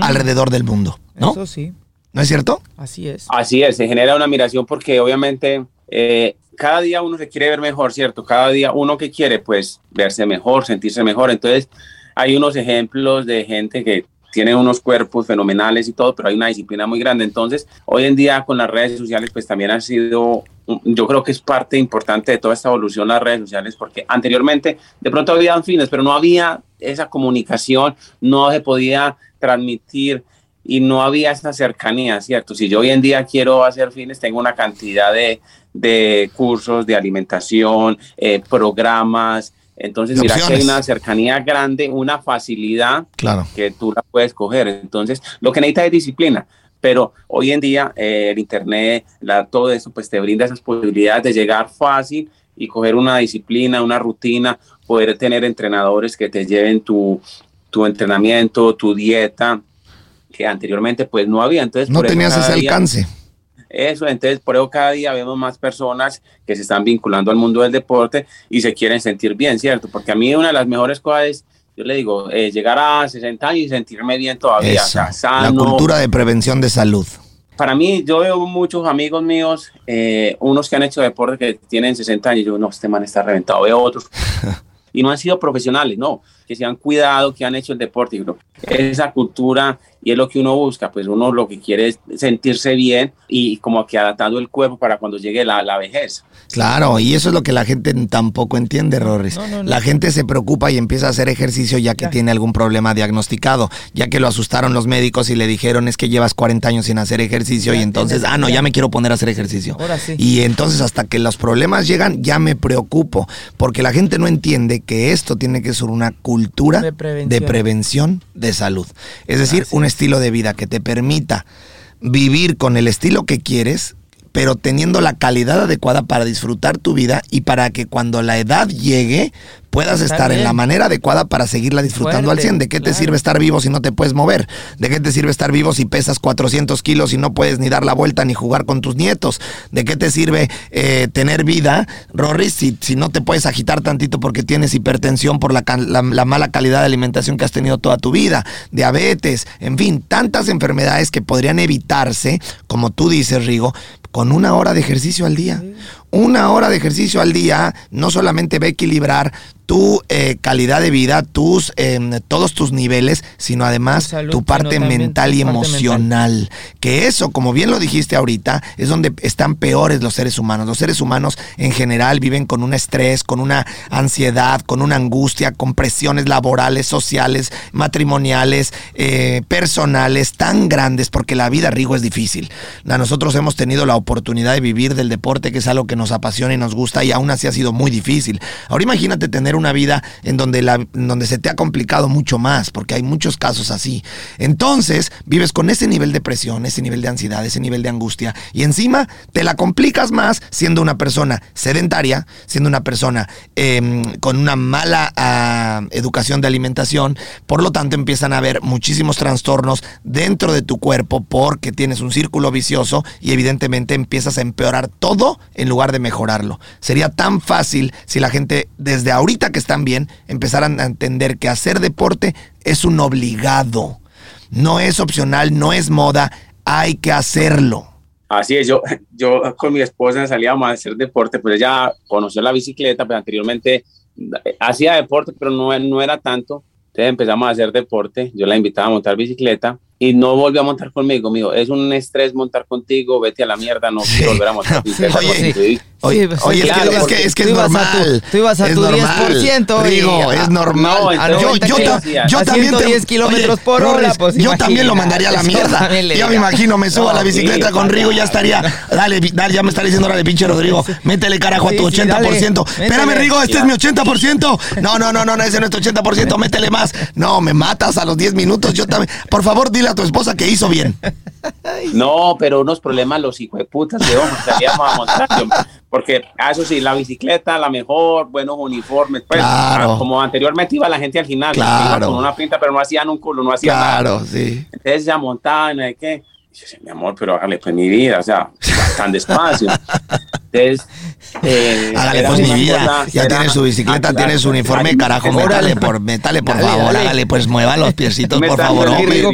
alrededor del mundo, ¿no? Eso sí, ¿No es cierto? así es. Así es, se genera una admiración porque obviamente eh, cada día uno se quiere ver mejor, ¿cierto? Cada día uno que quiere, pues, verse mejor, sentirse mejor. Entonces, hay unos ejemplos de gente que tiene unos cuerpos fenomenales y todo, pero hay una disciplina muy grande. Entonces, hoy en día con las redes sociales, pues también ha sido, yo creo que es parte importante de toda esta evolución las redes sociales, porque anteriormente de pronto había fines, pero no había esa comunicación, no se podía transmitir y no había esa cercanía, ¿cierto? Si yo hoy en día quiero hacer fines, tengo una cantidad de, de cursos de alimentación, eh, programas, entonces mira que hay una cercanía grande, una facilidad Claro. que tú la puedes coger. Entonces, lo que necesitas es disciplina. Pero hoy en día eh, el Internet, la, todo eso, pues te brinda esas posibilidades de llegar fácil y coger una disciplina, una rutina, poder tener entrenadores que te lleven tu, tu entrenamiento, tu dieta, que anteriormente pues no había. Entonces, No por tenías ese día- alcance. Eso, entonces por eso cada día vemos más personas que se están vinculando al mundo del deporte y se quieren sentir bien, ¿cierto? Porque a mí una de las mejores cosas es, yo le digo, eh, llegar a 60 años y sentirme bien todavía, o sea, La sano. cultura de prevención de salud. Para mí, yo veo muchos amigos míos, eh, unos que han hecho deporte que tienen 60 años, yo, no, este man está reventado, veo otros. y no han sido profesionales, no, que se han cuidado, que han hecho el deporte. creo esa cultura y es lo que uno busca, pues uno lo que quiere es sentirse bien y como que adaptando el cuerpo para cuando llegue la, la vejez. Claro, y eso es lo que la gente tampoco entiende, Rorris. No, no, no. La gente se preocupa y empieza a hacer ejercicio ya que Ya. tiene algún problema diagnosticado, ya que lo asustaron los médicos y le dijeron es que llevas 40 años sin hacer ejercicio Ya y entonces, tienes- ah, no, ya. ya me quiero poner a hacer ejercicio. Ahora sí. Y entonces hasta que los problemas llegan ya me preocupo, porque la gente no entiende que esto tiene que ser una cultura De prevención. de prevención de salud. Es decir, un es. estilo de vida que te permita vivir con el estilo que quieres, pero teniendo la calidad adecuada para disfrutar tu vida y para que cuando la edad llegue puedas Estar en la manera adecuada para seguirla disfrutando al Fuerte, 100. ¿De qué te sirve estar vivo si no te puedes mover? ¿De qué te sirve estar vivo si pesas 400 kilos y no puedes ni dar la vuelta ni jugar con tus nietos? ¿De qué te sirve eh, tener vida, Rory, si, si no te puedes agitar tantito porque tienes hipertensión por la, la- la mala calidad de alimentación que has tenido toda tu vida? Diabetes, en fin, tantas enfermedades que podrían evitarse, como tú dices, Rigo, con una hora de ejercicio al día. Una hora de ejercicio al día no solamente va a equilibrar tu eh, calidad de vida, tus em, todos tus niveles, sino además Tu salud, tu parte sino mental y parte emocional. Que eso, como bien lo dijiste ahorita, es donde están peores los seres humanos. Los seres humanos en general viven con un estrés, con una ansiedad, con una angustia, con presiones laborales, sociales, matrimoniales, eh, personales tan grandes, porque la vida, Rigo, es difícil. A nosotros hemos tenido la oportunidad de vivir del deporte, que es algo que nos apasiona y nos gusta, y aún así ha sido muy difícil. Ahora imagínate tener una vida en donde, la, donde se te ha complicado mucho más, porque hay muchos casos así. Entonces, vives con ese nivel de presión, ese nivel de ansiedad, ese nivel de angustia, y encima te la complicas más siendo una persona sedentaria, siendo una persona eh, con una mala ah, educación de alimentación. Por lo tanto, empiezan a haber muchísimos trastornos dentro de tu cuerpo porque tienes un círculo vicioso y evidentemente empiezas a empeorar todo en lugar de mejorarlo. Sería tan fácil si la gente desde ahorita que están bien empezaran a entender que hacer deporte es un obligado. no es opcional, no es moda, hay que hacerlo. Así es, yo, yo con mi esposa salíamos a hacer deporte, pues ella conoció la bicicleta, pero anteriormente eh, hacía deporte, pero no, no era tanto. Entonces empezamos a hacer deporte, yo la invitaba a montar bicicleta y no volvió a montar conmigo. Dijo, es un estrés montar contigo, vete a la mierda, no quiero volver a montar bicicleta. Oye, contigo". Oye, oye, es, claro, que, es que es que es tú ibas a normal. tu- tú ibas a es tu normal. 10% y- Rigo, es normal. No, a yo, 90 yo, ta- kilómetros, yo a también te- 110 kilómetros por hora, pues, yo también lo mandaría a la mierda. Ya me imagino, me subo a la bicicleta sí, con Rigo, ya ya. estaría. Dale, dale, ya me estaría diciendo, dale, pinche Rodrigo, métele carajo a tu Sí, sí, dale, 80%. Espérame. Rigo, este es mi 80%. No, no, no, no, no, ese no es tu 80%, métele más. No, me matas a los 10 minutos. Yo también. Por favor, dile a tu esposa que hizo bien. No, pero unos problemas los hijueputas de hombre, salíamos a montar. porque, ah, eso sí, la bicicleta, la mejor, buenos uniformes. Pues, Claro. ah, como anteriormente iba la gente al gimnasio, Claro. iba con una pinta, pero no hacían un culo, no hacían nada. Claro, sí. Entonces ya montaban, ¿de qué? Y yo decía, mi amor, pero hágale pues mi vida, o sea, tan despacio. Entonces, eh, Hágale pues mi vida. cosa- Ya tiene su bicicleta, tiene su uniforme, carajo. Métale por, métale por Dale, favor, dale. hágale pues mueva los piecitos, por favor,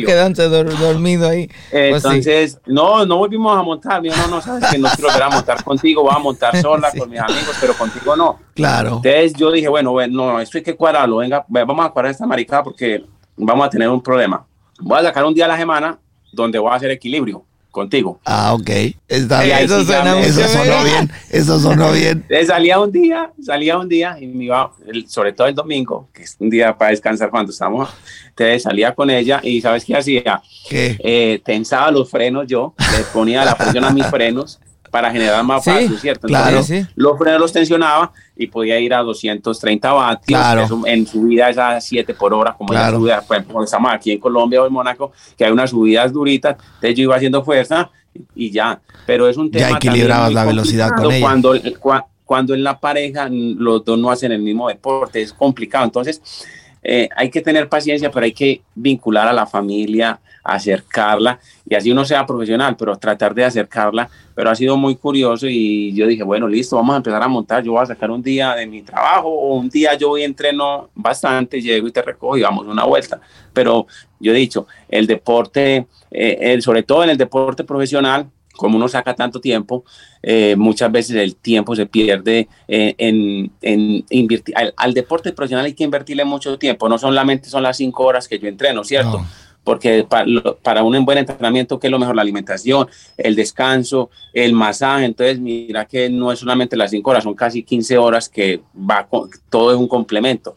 quedándose dor- dormido ahí. Pues sí. Entonces, no, no volvimos a montar. Mío, no, no, sabes que no quiero volver a montar contigo, voy a montar sola Sí. con mis amigos, pero contigo no. Claro. Entonces yo dije, bueno, bueno, no, esto hay que cuadrarlo, venga, ve- vamos a cuadrar esta maricada porque vamos a tener un problema. Voy a sacar un día a la semana donde voy a hacer equilibrio contigo. Ah, ok. Está Y bien. ahí Eso suena sonó bien. Eso sonó bien. Salía un día, salía un día y me iba, sobre todo el domingo, que es un día para descansar cuando estamos. Entonces salía con ella y ¿sabes qué hacía? ¿Qué? Eh, tensaba los frenos yo, le ponía la presión a mis frenos para generar más Sí, ¿cierto? claro. Entonces, Sí, los frenos los tensionaba y podía ir a 230 vatios. Claro. Eso en subidas a 7 por hora, como Claro. ya subida, por ejemplo, estamos aquí en Colombia o en Mónaco, que hay unas subidas duritas, entonces yo iba haciendo fuerza y ya. Pero es un Ya tema. equilibrabas también muy la velocidad con ella. Cuando, cua- cuando en la pareja los dos no hacen el mismo deporte, es complicado. Entonces, eh, hay que tener paciencia, pero hay que vincular a la familia, acercarla y así uno sea profesional, pero tratar de acercarla. Pero ha sido muy curioso y yo dije, bueno, listo, vamos a empezar a montar. Yo voy a sacar un día de mi trabajo o un día yo voy entreno bastante, llego y te recojo y vamos una vuelta. Pero yo he dicho, el deporte, eh, el, sobre todo en el deporte profesional, como uno saca tanto tiempo, eh, muchas veces el tiempo se pierde eh, en, en invertir. Al, al, deporte profesional hay que invertirle mucho tiempo, no solamente son las cinco horas que yo entreno, ¿cierto? Porque para, para, un buen entrenamiento, ¿qué es lo mejor? La alimentación, el descanso, el masaje. Entonces, mira que no es solamente las cinco horas, son casi 15 horas que va con, todo es un complemento.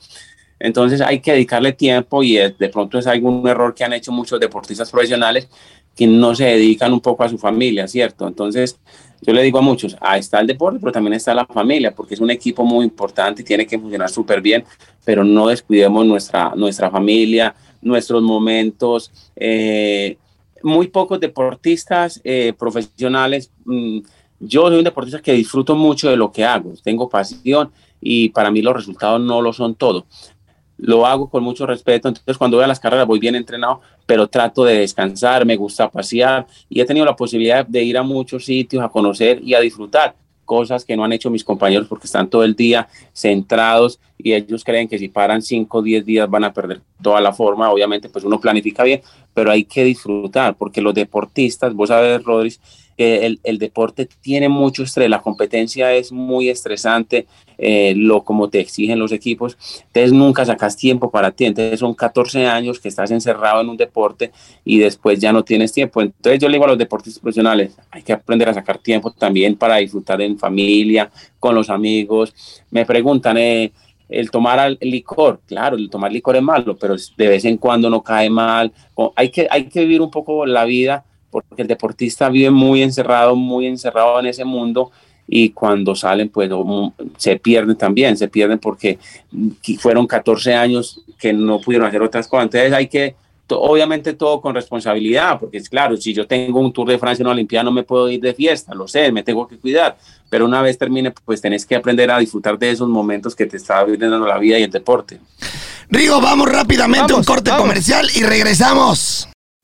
Entonces hay que dedicarle tiempo y es, de pronto es algún error que han hecho muchos deportistas profesionales que no se dedican un poco a su familia, ¿cierto? Entonces, yo le digo a muchos, ahí está el deporte, pero también está la familia, porque es un equipo muy importante y tiene que funcionar súper bien, pero no descuidemos nuestra, nuestra familia, nuestros momentos. Eh, muy pocos deportistas eh, profesionales, mmm, yo soy un deportista que disfruto mucho de lo que hago, tengo pasión y para mí los resultados no lo son todo lo hago con mucho respeto, entonces cuando voy a las carreras voy bien entrenado, pero trato de descansar, me gusta pasear y he tenido la posibilidad de ir a muchos sitios a conocer y a disfrutar cosas que no han hecho mis compañeros porque están todo el día centrados y ellos creen que si paran 5 o 10 días van a perder toda la forma, obviamente pues uno planifica bien, pero hay que disfrutar porque los deportistas, vos sabes Rodríguez, eh, el, el, deporte tiene mucho estrés, la competencia es muy estresante, eh, lo como te exigen los equipos, entonces nunca sacas tiempo para ti, entonces son 14 años que estás encerrado en un deporte y después ya no tienes tiempo, entonces yo le digo a los deportistas profesionales, hay que aprender a sacar tiempo también para disfrutar en familia, con los amigos, me preguntan, eh, el tomar licor, claro, el tomar licor es malo, pero de vez en cuando no cae mal, hay, que, hay que vivir un poco la vida porque el deportista vive muy encerrado, muy encerrado en ese mundo y cuando salen pues se pierden también, se pierden porque fueron 14 años que no pudieron hacer otras cosas, entonces hay que, obviamente todo con responsabilidad, porque es claro, si yo tengo un Tour de Francia, una Olimpiada, no me puedo ir de fiesta, lo sé, me tengo que cuidar, pero una vez termine, pues tenés que aprender a disfrutar de esos momentos que te está brindando la vida y el deporte. Rigo, vamos rápidamente a un corte vamos. comercial y regresamos.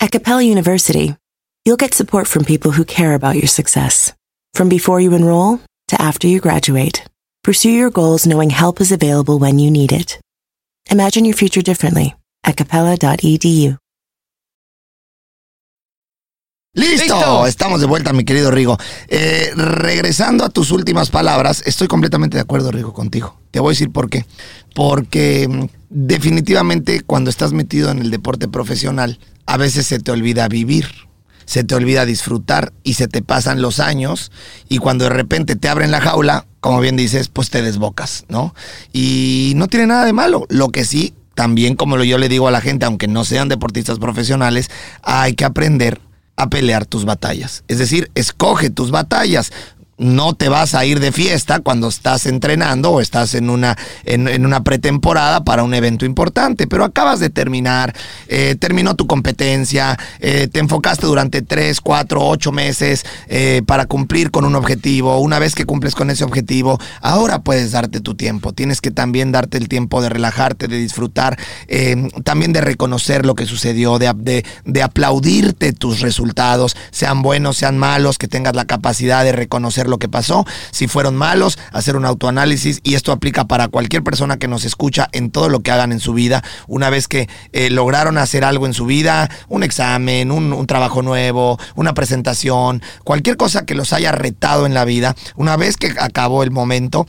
At Capella University, you'll get support from people who care about your success. From before you enroll to after you graduate, pursue your goals knowing help is available when you need it. Imagine your future differently at capella.edu. ¡Listo! ¡Listo! Estamos de vuelta, mi querido Rigo. Eh, regresando a tus últimas palabras, estoy completamente de acuerdo, Rigo, contigo. Te voy a decir por qué. Porque mm, definitivamente cuando estás metido en el deporte profesional, a veces se te olvida vivir, se te olvida disfrutar y se te pasan los años y cuando de repente te abren la jaula, como bien dices, pues te desbocas, ¿no? Y no tiene nada de malo. Lo que sí, también como yo le digo a la gente, aunque no sean deportistas profesionales, hay que aprender a pelear tus batallas. Es decir, escoge tus batallas. No te vas a ir de fiesta cuando estás entrenando o estás en una, en, una pretemporada para un evento importante, pero acabas de terminar, eh, terminó tu competencia, eh, te enfocaste durante 3, 4, 8 meses eh, para cumplir con un objetivo. Una vez que cumples con ese objetivo, ahora puedes darte tu tiempo. Tienes que también darte el tiempo de relajarte, de disfrutar, también de reconocer lo que sucedió, de, de aplaudirte tus resultados, sean buenos, sean malos, que tengas la capacidad de reconocer lo que pasó. Si fueron malos, hacer un autoanálisis y esto aplica para cualquier persona que nos escucha en todo lo que hagan en su vida. Una vez que eh, lograron hacer algo en su vida, un examen, un, un trabajo nuevo, una presentación, cualquier cosa que los haya retado en la vida, una vez que acabó el momento,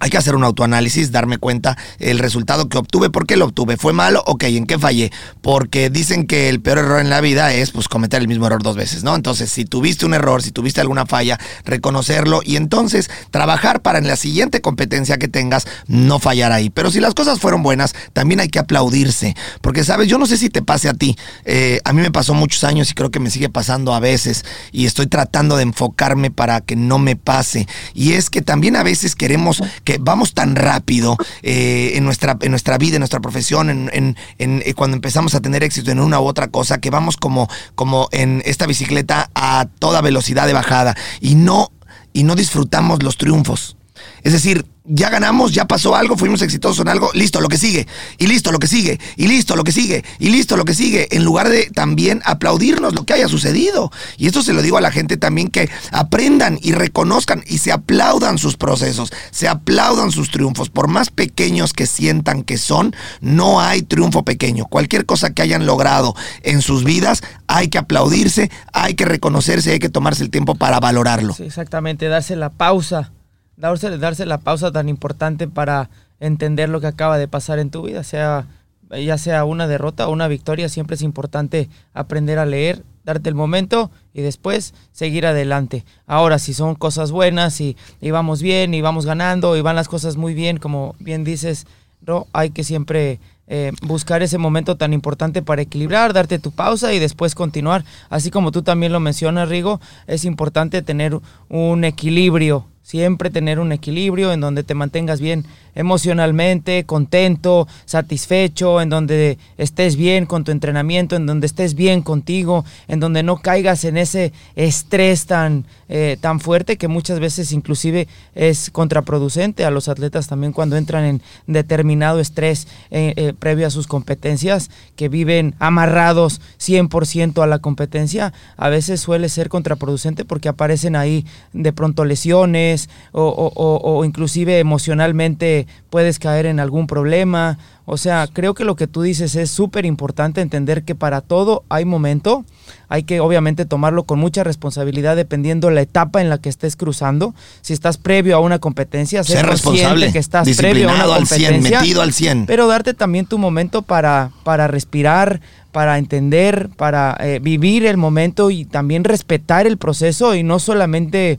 hay que hacer un autoanálisis, darme cuenta el resultado que obtuve, por qué lo obtuve, fue malo, ok, ¿en qué fallé? Porque dicen que el peor error en la vida es pues cometer el mismo error dos veces, ¿no? Entonces, si tuviste un error, si tuviste alguna falla, reconocerlo y entonces trabajar para en la siguiente competencia que tengas no fallar ahí. Pero si las cosas fueron buenas, también hay que aplaudirse, porque sabes, yo no sé si te pase a ti, eh, a mí me pasó muchos años y creo que me sigue pasando a veces y estoy tratando de enfocarme para que no me pase. Y es que también a veces queremos que vamos tan rápido eh, en, nuestra, en nuestra vida, en nuestra profesión, en, en- eh, cuando empezamos a tener éxito en una u otra cosa, que vamos como, como en esta bicicleta a toda velocidad de bajada y no, y no disfrutamos los triunfos. Es decir, ya ganamos, ya pasó algo, fuimos exitosos en algo, listo, lo que sigue, y listo, lo que sigue, y listo, lo que sigue, y listo, lo que sigue, en lugar de también aplaudirnos lo que haya sucedido. Y esto se lo digo a la gente también que aprendan y reconozcan y se aplaudan sus procesos, se aplaudan sus triunfos, por más pequeños que sientan que son, no hay triunfo pequeño. Cualquier cosa que hayan logrado en sus vidas, hay que aplaudirse, hay que reconocerse, hay que tomarse el tiempo para valorarlo. Sí, exactamente, darse la pausa, darse, darse la pausa tan importante para entender lo que acaba de pasar en tu vida, sea ya sea una derrota o una victoria, siempre es importante aprender a leer, darte el momento y después seguir adelante. Ahora, si son cosas buenas y, vamos bien y vamos ganando y van las cosas muy bien, como bien dices, Ro, hay que siempre eh, buscar ese momento tan importante para equilibrar, darte tu pausa y después continuar. Así como tú también lo mencionas, Rigo, es importante tener un equilibrio Siempre tener un equilibrio en donde te mantengas bien emocionalmente, contento, satisfecho, en donde estés bien con tu entrenamiento, en donde estés bien contigo, en donde no caigas en ese estrés tan, eh, tan fuerte que muchas veces inclusive es contraproducente a los atletas también cuando entran en determinado estrés eh, eh, previo a sus competencias, que viven amarrados 100% a la competencia, a veces suele ser contraproducente porque aparecen ahí de pronto lesiones, o, inclusive emocionalmente puedes caer en algún problema. O sea, creo que lo que tú dices es súper importante entender que para todo hay momento. Hay que obviamente tomarlo con mucha responsabilidad dependiendo la etapa en la que estés cruzando. Si estás previo a una competencia, ser, responsable, que estás previo a una competencia, al 100, metido al 100. Pero darte también tu momento para, para respirar, para entender, para eh, vivir el momento y también respetar el proceso y no solamente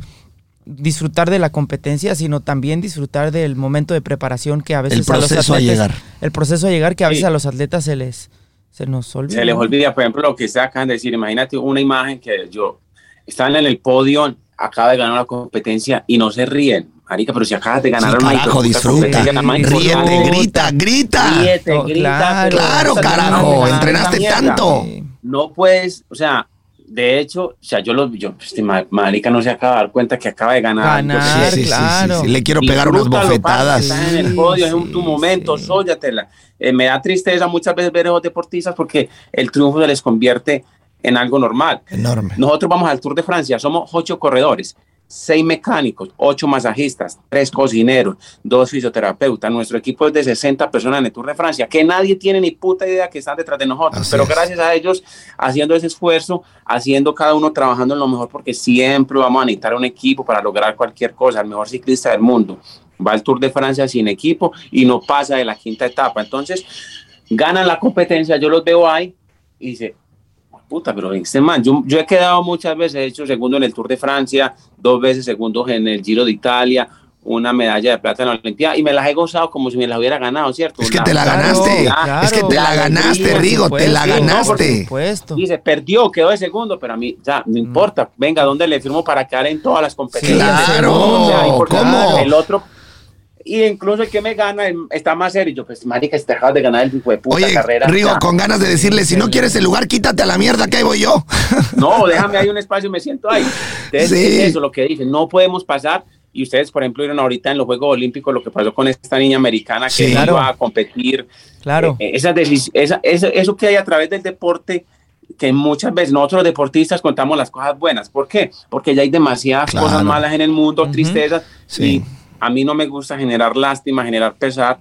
disfrutar de la competencia, sino también disfrutar del momento de preparación que a veces el proceso a, llegar. el proceso a llegar que a veces a los atletas se les se nos olvida. Se les olvida, por ejemplo, lo que se acaban de decir, imagínate una imagen que yo están en el podio, acaba de ganar la competencia y no se ríen. Marica, pero si acabas de ganar sí, una carajo, disfruta, ríete, grita, grita. Ríete, grita. Claro, carajo, entrenaste tanto. No puedes, o sea, de hecho, o sea, yo lo yo, este marica no se acaba de dar cuenta que acaba de ganar. Ganar, sí, claro. le quiero pegar unas bofetadas. Estás en el podio, es un, tu momento, sóyatela. Eh, me da tristeza muchas veces ver a los deportistas porque el triunfo se les convierte en algo normal. Enorme. Nosotros vamos al Tour de Francia, somos ocho corredores seis mecánicos, ocho masajistas, tres cocineros, dos fisioterapeutas. Nuestro equipo es de 60 personas en el Tour de Francia, que nadie tiene ni puta idea que están detrás de nosotros. pero gracias a ellos, haciendo ese esfuerzo, haciendo cada uno trabajando en lo mejor, porque siempre vamos a necesitar un equipo para lograr cualquier cosa. El mejor ciclista del mundo va al Tour de Francia sin equipo y no pasa de la quinta etapa. Entonces, ganan la competencia, yo los veo ahí y dice, puta, pero este man, yo, yo he quedado muchas veces, he hecho segundo en el Tour de Francia, dos veces segundo en el Giro de Italia, una medalla de plata en la Olimpiada y me las he gozado como si me las hubiera ganado, ¿cierto? Es que te la ganaste, es que te la ganaste, Rigo, te la ganaste. Dice, perdió, quedó de segundo, pero a mí, ya, no mm. importa, venga, ¿dónde le firmo para quedar en todas las competencias? claro, ¿cómo? El otro y incluso el que me gana está más serio. Yo, pues, marica, te acabas de ganar el tipo de puta Oye, carrera. Rigo, con ganas de decirle, si no quieres el lugar, quítate a la mierda, que ahí voy yo. No, déjame ahí un espacio, me siento ahí. Entonces, sí. eso lo que dicen, no podemos pasar. Y ustedes, por ejemplo, vieron ahorita en los Juegos Olímpicos lo que pasó con esta niña americana que sí, iba a competir. Claro. Eh, esa, esa, eso que hay a través del deporte que muchas veces nosotros deportistas contamos las cosas buenas. ¿Por qué? Porque ya hay demasiadas claro. cosas malas en el mundo, uh -huh. tristezas. Sí. Y a mí no me gusta generar lástima, generar pesar,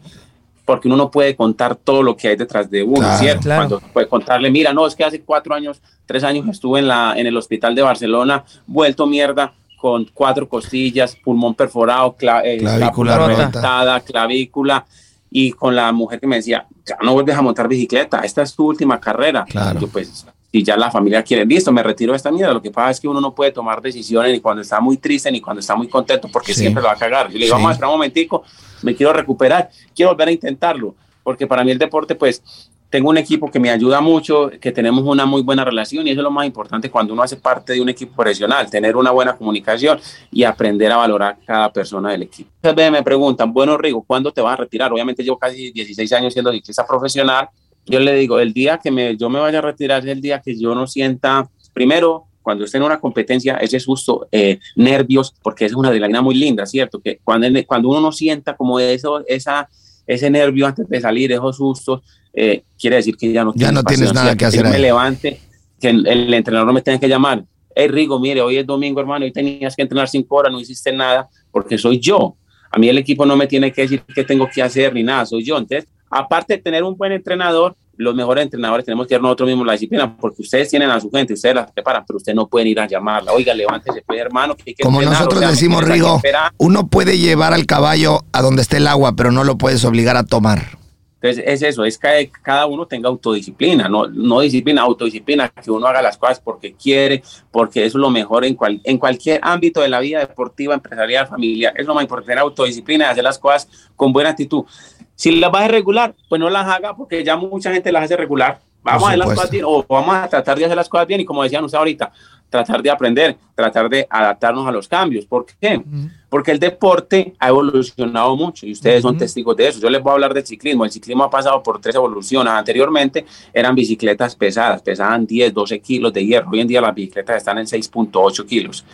porque uno no puede contar todo lo que hay detrás de uno, Claro, ¿cierto? claro. Cuando puede contarle, mira, no, es que hace cuatro años, tres años estuve en, la, en el hospital de Barcelona, vuelto mierda, con cuatro costillas, pulmón perforado, cla- eh, Clavícula reventada, clavícula, y con la mujer que me decía, ya no vuelves a montar bicicleta, esta es tu última carrera. Claro. Yo pues, si ya la familia quiere, listo, me retiro de esta mierda. Lo que pasa es que uno no puede tomar decisiones ni cuando está muy triste ni cuando está muy contento porque Sí. siempre lo va a cagar. Yo le digo, Sí. vamos a esperar un momentico, me quiero recuperar, quiero volver a intentarlo, porque para mí el deporte, pues, tengo un equipo que me ayuda mucho, que tenemos una muy buena relación y eso es lo más importante cuando uno hace parte de un equipo profesional, tener una buena comunicación y aprender a valorar cada persona del equipo. Muchas veces me preguntan, bueno, Rigo, ¿cuándo te vas a retirar? Obviamente llevo casi 16 años siendo ciclista profesional. Yo le digo, el día que me, yo me vaya a retirar es el día que yo no sienta, primero, cuando esté en una competencia, ese susto, eh, nervios, porque es una adrenalina muy linda, ¿cierto? Que cuando, cuando uno no sienta como eso, esa, ese nervio antes de salir, esos sustos, eh, quiere decir que ya no, Ya no tienes nada que hacer yo me levante, que el, el entrenador me tenga que llamar. Hey, Rigo, mire, hoy es domingo, hermano, hoy tenías que entrenar cinco horas, no hiciste nada, porque soy yo. A mí el equipo no me tiene que decir qué tengo que hacer ni nada, soy yo. Entonces, aparte de tener un buen entrenador, los mejores entrenadores tenemos que dar nosotros mismos la disciplina, porque ustedes tienen a su gente, ustedes la preparan, pero ustedes no pueden ir a llamarla. Oiga, levántese, pues, hermano. Que hay que Como entrenar, nosotros o sea, decimos, Rigo, uno puede llevar al caballo a donde esté el agua, pero no lo puedes obligar a tomar. Entonces es eso, es que cada uno tenga autodisciplina, no, no disciplina, autodisciplina, que uno haga las cosas porque quiere, porque eso es lo mejor en, cual, en cualquier ámbito de la vida deportiva, empresarial, familiar, es lo más importante, tener autodisciplina y hacer las cosas con buena actitud. Si las vas a regular, pues no las haga porque ya mucha gente las hace regular. Vamos a hacer las cosas bien o vamos a tratar de hacer las cosas bien y como decían ustedes ahorita, tratar de aprender, tratar de adaptarnos a los cambios. ¿Por qué? Porque el deporte ha evolucionado mucho y ustedes son testigos de eso. Yo les voy a hablar del ciclismo. El ciclismo ha pasado por tres evoluciones. Anteriormente eran bicicletas pesadas, pesaban 10, 12 kilos de hierro. Hoy en día las bicicletas están en 6.8 kilos.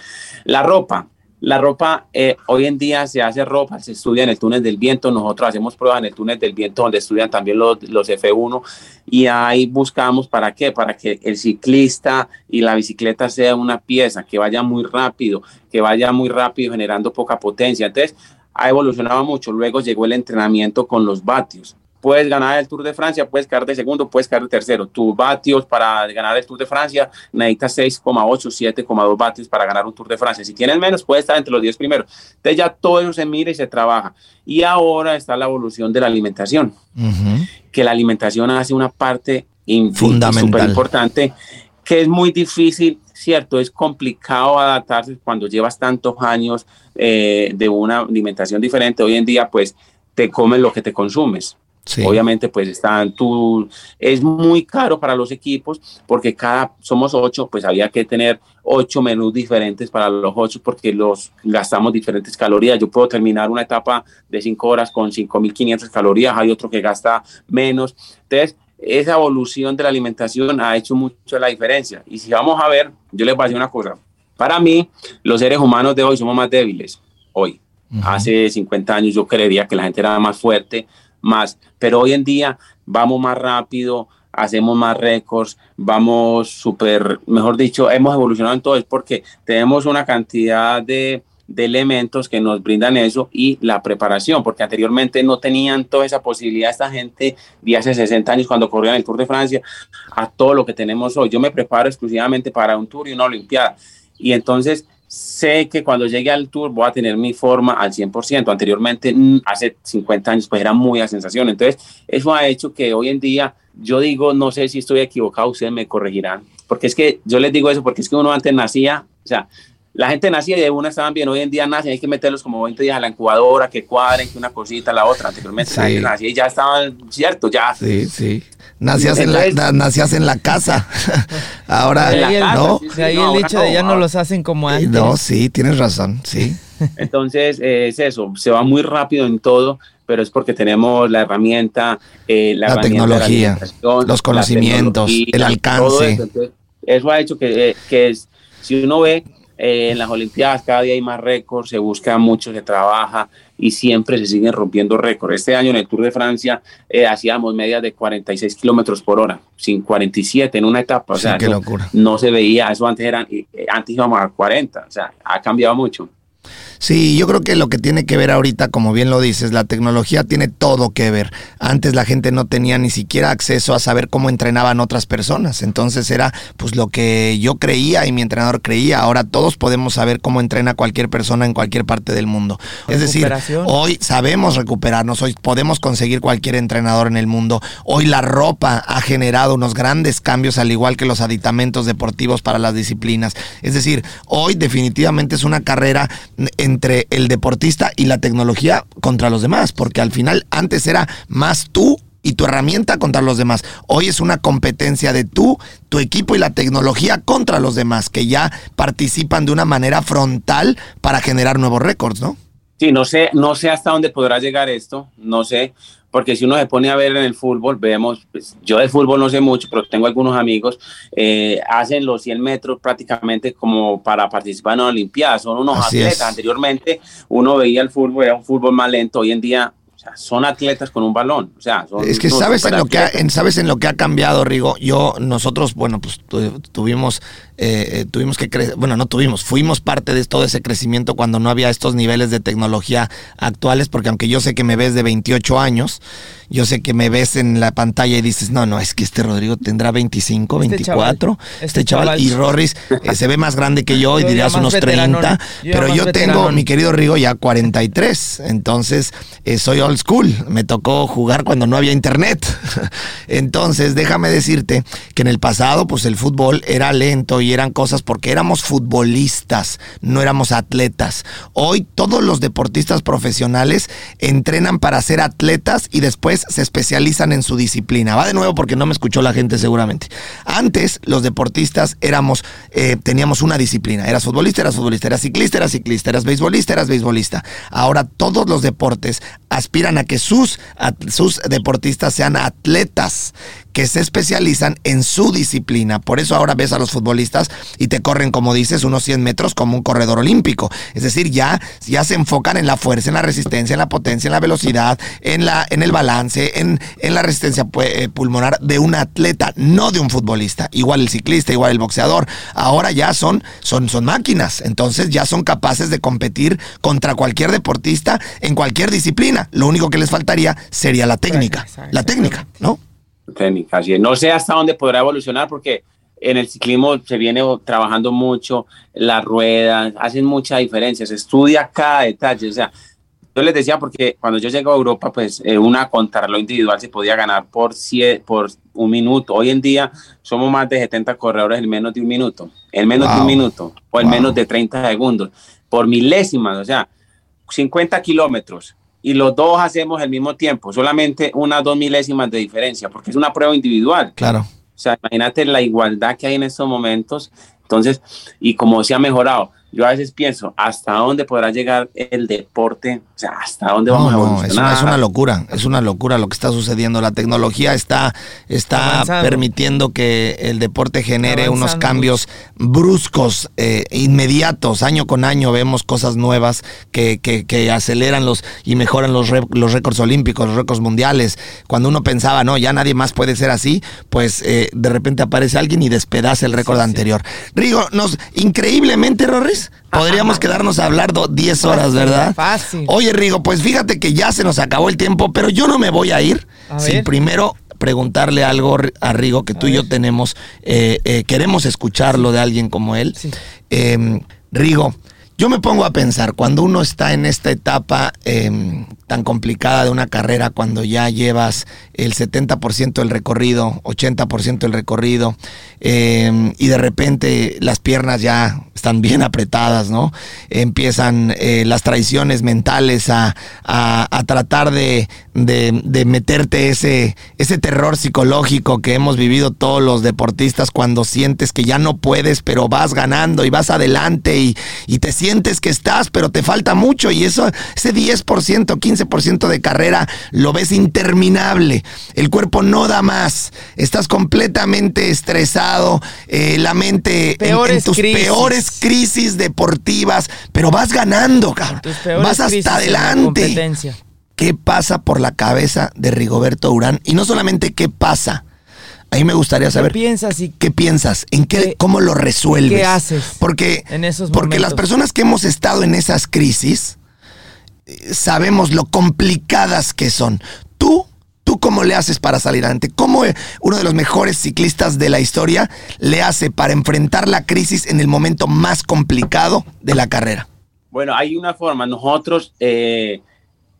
La ropa, la ropa, eh, hoy en día se hace ropa, se estudia en el túnel del viento, nosotros hacemos pruebas en el túnel del viento donde estudian también los, los F1 y ahí buscamos para qué, para que el ciclista y la bicicleta sea una pieza, que vaya muy rápido, que vaya muy rápido generando poca potencia. Entonces, ha evolucionado mucho. Luego llegó el entrenamiento con los vatios puedes ganar el Tour de Francia, puedes quedar de segundo, puedes quedar de tercero. Tus vatios para ganar el Tour de Francia necesitas 6,8, 7,2 vatios para ganar un Tour de Francia. Si tienes menos, puedes estar entre los 10 primeros. Entonces ya todo eso se mira y se trabaja. Y ahora está la evolución de la alimentación, que la alimentación hace una parte fundamental, súper importante, que es muy difícil cierto, es complicado adaptarse cuando llevas tantos años eh, de una alimentación diferente. Hoy en día, pues, te comes lo que te consumes. Obviamente, pues están tú, es muy caro para los equipos porque cada, somos ocho, pues había que tener ocho menús diferentes para los ocho porque los gastamos diferentes calorías. Yo puedo terminar una etapa de cinco horas con 5.500 calorías, hay otro que gasta menos. Entonces, esa evolución de la alimentación ha hecho mucho la diferencia. Y si vamos a ver, yo les voy a decir una cosa. Para mí, los seres humanos de hoy somos más débiles. Hoy. Hace 50 años yo creería que la gente era más fuerte, más. Pero hoy en día vamos más rápido, hacemos más récords, vamos súper, mejor dicho, hemos evolucionado en todo, es porque tenemos una cantidad de, elementos que nos brindan eso y la preparación, porque anteriormente no tenían toda esa posibilidad esta gente de hace 60 años cuando corrían el Tour de Francia a todo lo que tenemos hoy. Yo me preparo exclusivamente para un Tour y una Olimpiada. Y entonces sé que cuando llegue al tour voy a tener mi forma al 100%. Anteriormente, mm, hace 50 años, pues era muy a sensación. Entonces, eso ha hecho que hoy en día yo digo, no sé si estoy equivocado, ustedes me corregirán. Porque es que yo les digo eso, porque es que uno antes nacía, o sea, la gente nacía y de una estaban bien, hoy en día nacen, hay que meterlos como 20 días a la incubadora, que cuadren, que una cosita, la otra. Anteriormente sí. nacía y ya estaban, cierto, ya. Sí, sí. Nacías, en, la, nacías en la casa. Ahora, ¿no? de ahí el hecho de ya no los hacen como antes. No, sí, tienes razón, sí. Entonces, eh, es eso, se va muy rápido en todo, pero es porque tenemos la herramienta, eh, la, tecnología, los conocimientos, el alcance. Eso. ha hecho que, eh, que es, si uno ve eh, en las Olimpiadas cada día hay más récords, se busca mucho, se trabaja y siempre se siguen rompiendo récords. Este año en el Tour de Francia eh, hacíamos medias de 46 kilómetros por hora, sin 47 en una etapa. O sea, no se veía, eso antes eran, eh, antes íbamos a 40, o sea, ha cambiado mucho. Sí, yo creo que lo que tiene que ver ahorita, como bien lo dices, la tecnología tiene todo que ver. Antes la gente no tenía ni siquiera acceso a saber cómo entrenaban otras personas. Entonces era pues lo que yo creía y mi entrenador creía. Ahora todos podemos saber cómo entrena cualquier persona en cualquier parte del mundo. Es decir, hoy sabemos recuperarnos, hoy podemos conseguir cualquier entrenador en el mundo. Hoy la ropa ha generado unos grandes cambios al igual que los aditamentos deportivos para las disciplinas. Es decir, hoy definitivamente es una carrera entre el deportista y la tecnología contra los demás, porque al final antes era más tú y tu herramienta contra los demás. Hoy es una competencia de tú, tu equipo y la tecnología contra los demás, que ya participan de una manera frontal para generar nuevos récords, ¿no? Sí, no sé, no sé hasta dónde podrá llegar esto, no sé, porque si uno se pone a ver en el fútbol, vemos, pues, yo de fútbol no sé mucho, pero tengo algunos amigos, eh, hacen los 100 metros prácticamente como para participar en la Olimpiadas, son unos atletas. Anteriormente uno veía el fútbol, era un fútbol más lento, hoy en día son atletas con un balón. O sea, es que sabes en lo que ha, sabes en lo que ha cambiado, Rigo. Yo nosotros, bueno, pues tuvimos eh, eh, tuvimos que crecer, bueno, no tuvimos, fuimos parte de todo ese crecimiento cuando no había estos niveles de tecnología actuales, porque aunque yo sé que me ves de 28 años, yo sé que me ves en la pantalla y dices, no, no, es que este Rodrigo tendrá 25, 24, este, este chaval, y Rorris eh, se ve más grande que yo y dirías unos 30, pero yo tengo, mi querido Rigo, ya 43, entonces soy school. Me tocó jugar cuando no había internet. Entonces, déjame decirte que en el pasado, pues el fútbol era lento y eran cosas porque éramos futbolistas, no éramos atletas. Hoy todos los deportistas profesionales entrenan para ser atletas y después se especializan en su disciplina. Va de nuevo porque no me escuchó la gente seguramente. Antes los deportistas éramos, eh, teníamos una disciplina. Eras futbolista, eras futbolista, eras ciclista, eras ciclista, eras beisbolista, eras beisbolista. Ahora todos los deportes aspiran a que sus, sus deportistas sean atletas que se especializan en su disciplina. Por eso ahora ves a los futbolistas y te corren, como dices, unos 100 metros como un corredor olímpico. Es decir, ya, ya se enfocan en la fuerza, en la resistencia, en la potencia, en la velocidad, en, la, en el balance, en, en la resistencia eh, pulmonar de un atleta, no de un futbolista. Igual el ciclista, igual el boxeador. Ahora ya son, son, son máquinas. Entonces ya son capaces de competir contra cualquier deportista en cualquier disciplina. Lo único que les faltaría sería la técnica. La técnica, ¿no? Técnica. Así No sé hasta dónde podrá evolucionar porque en el ciclismo se viene trabajando mucho, las ruedas, hacen mucha diferencia, se estudia cada detalle. O sea, yo les decía porque cuando yo llego a Europa, pues eh, una contrarreloj individual se podía ganar por, por un minuto. Hoy en día somos más de 70 corredores en menos de un minuto, en menos de un minuto o en menos de 30 segundos, por milésimas, o sea, 50 kilómetros y los dos hacemos el mismo tiempo, solamente unas dos milésimas de diferencia, porque es una prueba individual. Claro. O sea, imagínate la igualdad que hay en estos momentos. Entonces, y como se ha mejorado, yo a veces pienso, ¿hasta dónde podrá llegar el deporte? O sea, ¿hasta dónde vamos a evolucionar? Es es una, locura, es una locura lo que está sucediendo. La tecnología está, está permitiendo que el deporte genere unos cambios bruscos, eh, inmediatos. Año con año vemos cosas nuevas que, que, que aceleran los y mejoran los, los récords olímpicos, los récords mundiales. Cuando uno pensaba, no, ya nadie más puede ser así, pues eh, de repente aparece alguien y despedaza el récord anterior. Rigo, nos, increíblemente, Rorris, Podríamos quedarnos a hablar 10 horas, ¿verdad? Fácil. Oye, Rigo, pues fíjate que ya se nos acabó el tiempo, pero yo no me voy a ir sin primero preguntarle algo a Rigo que tú y yo tenemos, eh, eh, queremos escucharlo de alguien como él. Em, Rigo, yo me pongo a pensar, cuando uno está en esta etapa em, tan complicada de una carrera, cuando ya llevas el 70% del recorrido, 80% del recorrido, em, y de repente las piernas ya están bien apretadas, ¿no? Empiezan eh, las traiciones mentales a, tratar de, de, meterte ese, ese terror psicológico que hemos vivido todos los deportistas cuando sientes que ya no puedes, pero vas ganando y vas adelante y, y te sientes que estás, pero te falta mucho y eso, ese 10%, 15% de carrera lo ves interminable. El cuerpo no da más. Estás completamente estresado, eh, la mente en, tus peores crisis deportivas, pero vas ganando, cabrón. Vas hasta adelante. ¿Qué pasa por la cabeza de Rigoberto Urán? Y no solamente qué pasa, Ahí me gustaría saber. ¿Qué piensas? Y ¿Qué piensas? ¿En qué, cómo lo resuelves? ¿Qué haces? Porque, en esos porque las personas que hemos estado en esas crisis eh, sabemos lo complicadas que son. Tú cómo le haces para salir adelante? ¿Cómo eh, uno de los mejores ciclistas de la historia le hace para enfrentar la crisis en el momento más complicado de la carrera? Bueno, hay una forma. Nosotros eh,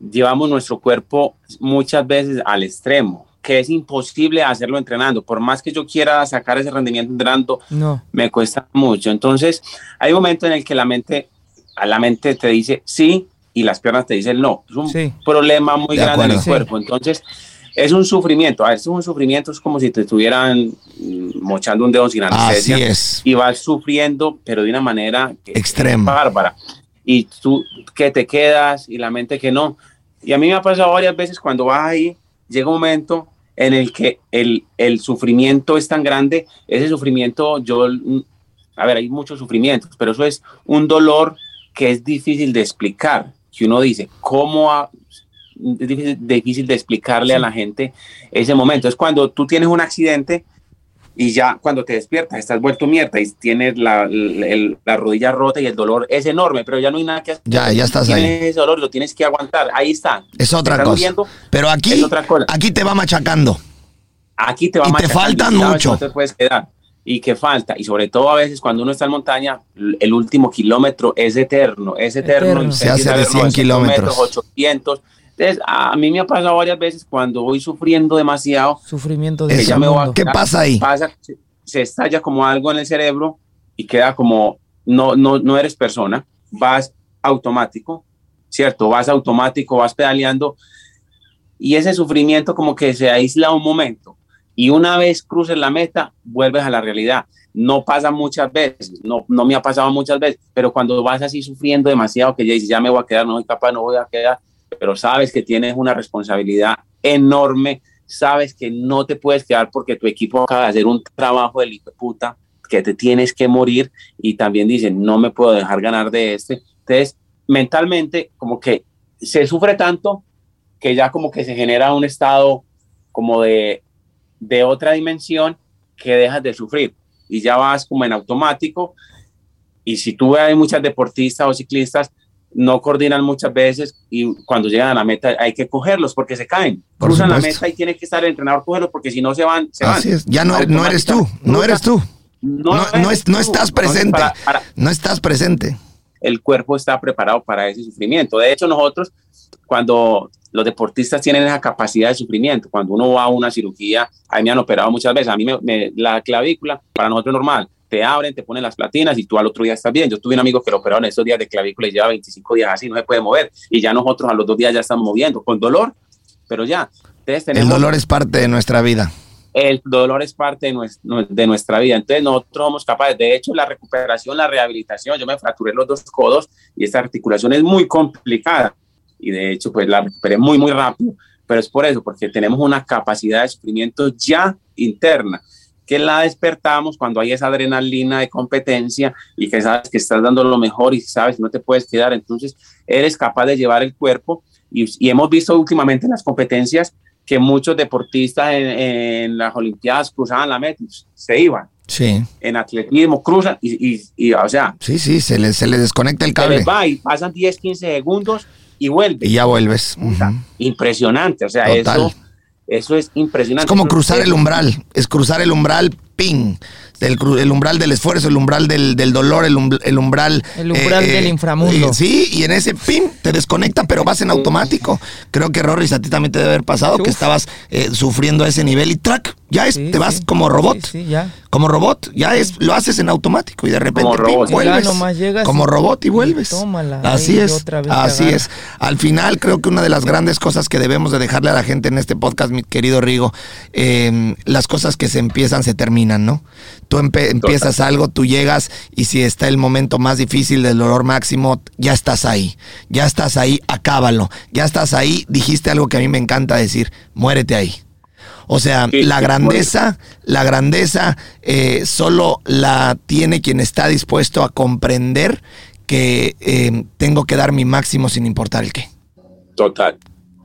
llevamos nuestro cuerpo muchas veces al extremo que es imposible hacerlo entrenando. Por más que yo quiera sacar ese rendimiento entrenando, no. me cuesta mucho. Entonces, hay un momento en el que la mente, a la mente te dice sí y las piernas te dicen no. Es un problema muy grande en el cuerpo. Entonces, es un sufrimiento. A ver, es un sufrimiento, es como si te estuvieran mm, mochando un dedo sin anestesia. Así es. Y vas sufriendo, pero de una manera extrema. Bárbara. Y tú que te quedas y la mente que no. Y a mí me ha pasado varias veces cuando vas ahí, llega un momento en el que el, el sufrimiento es tan grande, ese sufrimiento, yo, a ver, hay muchos sufrimientos, pero eso es un dolor que es difícil de explicar, que uno dice, ¿cómo es difícil, difícil de explicarle a la gente ese momento? Es cuando tú tienes un accidente y ya cuando te despiertas estás vuelto mierda y tienes la, la, rodilla rota y el dolor es enorme, pero ya no hay nada que hacer. Ya, ya estás tienes ahí. ese dolor, lo tienes que aguantar, ahí está. Es otra cosa. pero aquí, otra cosa. aquí te va machacando. Aquí te va y machacando. te faltan mucho. No te puedes quedar. Y que falta, y sobre todo a veces cuando uno está en montaña, el último kilómetro es eterno, es eterno. Se hace de 100 kilómetros. 800, Entonces, a mí me ha pasado varias veces cuando voy sufriendo demasiado. Sufrimiento que de ya me voy a ¿Qué pasa ahí? pasa- se, se estalla como algo en el cerebro y queda como, no, no, no eres persona, vas automático, ¿cierto? Vas automático, vas pedaleando y ese sufrimiento como que se aísla un momento y una vez cruces la meta, vuelves a la realidad. No pasa muchas veces, no, no me ha pasado muchas veces, pero cuando vas así sufriendo demasiado, que ya dices, ya me voy a quedar, no soy capaz, no voy a quedar, pero sabes que tienes una responsabilidad enorme, sabes que no te puedes quedar porque tu equipo acaba de hacer un trabajo de puta, que te tienes que morir y también dicen, no me puedo dejar ganar de este. Entonces, mentalmente, como que se sufre tanto que ya como que se genera un estado como de, de otra dimensión que dejas de sufrir y ya vas como en automático. Y si tú ves muchas deportistas o ciclistas, no coordinan muchas veces y cuando llegan a la meta hay que cogerlos porque se caen. Por Cruzan la meta y tiene que estar el entrenador cogerlos porque si no se van, se Así van. es. Ya no, no eres tú, no eres tú. No, No, no, es- estás presente. para- para- No estás presente. el cuerpo está preparado para ese sufrimiento. De hecho, nosotros, cuando los deportistas tienen esa capacidad de sufrimiento, cuando uno va a una cirugía, a mí me han operado muchas veces, a mí me, me- la clavícula, para nosotros es normal, te abren, te ponen las platinas y tú al otro día estás bien. Yo tuve un amigo que lo operaron estos días de clavícula y lleva 25 días así, no se puede mover, y ya nosotros a los dos días ya estamos moviendo, con dolor, pero ya. Entonces El tenemos dolor es parte de nuestra vida. el dolor es parte de, nues- de nuestra vida. Entonces nosotros somos capaces, de hecho la recuperación, la rehabilitación, yo me fracturé los dos codos y esta articulación es muy complicada y de hecho pues la recuperé muy muy rápido, pero es por eso, porque tenemos una capacidad de sufrimiento ya interna que la despertamos cuando hay esa adrenalina de competencia y que sabes que estás dando lo mejor y sabes que no te puedes quedar, entonces eres capaz de llevar el cuerpo y, y hemos visto últimamente en las competencias que muchos deportistas en, en las Olimpiadas cruzaban la meta, se iban. Sí, En atletismo cruzan y, y, y, o sea, sí, sí, se les, se les desconecta el se cable les va y pasan 10, 15 segundos y vuelven. y ya vuelves. Puta, Ujú. Impresionante, o sea, Total. eso, eso es impresionante. Es como cruzar el umbral, es cruzar el umbral, ping. El, el umbral del esfuerzo, el umbral del, del dolor, el, um- el umbral. El umbral del inframundo. eh, sí, y en ese ping te desconecta, pero vas en automático. Creo que Rorris a ti también te debe haber pasado que estabas eh, sufriendo a ese nivel y track, ya es, Sí, te vas sí. como robot. Sí, sí, ya. Como robot, ya es, lo haces en automático y de repente Como robot. vuelves. Llegas como y- robot y y vuelves. tómala, así ahí es, otra vez te así es. Al final creo que una de las grandes cosas que debemos de dejarle a la gente en este podcast, mi querido Rigo, eh, las cosas que se empiezan se terminan, ¿no? Tú empiezas algo, tú llegas y si está el momento más difícil del dolor máximo, ya estás ahí, ya estás ahí, acábalo, ya estás ahí, dijiste algo que a mí me encanta decir, muérete ahí. O sea, Sí, la sí, grandeza, la grandeza eh, solo la tiene quien está dispuesto a comprender que eh, tengo que dar mi máximo sin importar el qué. Total.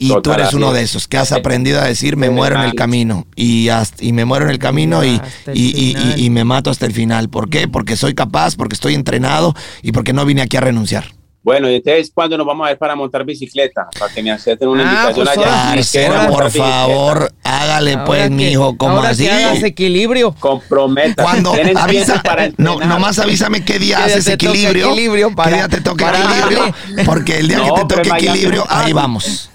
Y tú eres uno de esos que has Eh, aprendido a decir me muero en el camino y, hasta- y me muero en el camino y, Hasta el y- y- y- final. y me mato hasta el final. ¿Por qué? Porque soy capaz, porque estoy entrenado y porque no vine aquí a renunciar. Bueno, y entonces, ¿cuándo nos vamos a ver para montar bicicleta? Para que me acepten una Ah, invitación pues allá. montar por bicicleta. favor, hágale Ahora pues, que- mijo, como así. que hagas equilibrio. Comprometa. Cuando avisa, para no, entrenar. nomás avísame qué día ¿Qué día haces equilibrio. equilibrio para- qué día te toca equilibrio. darle? Porque el día No, que te toque equilibrio, ahí vamos.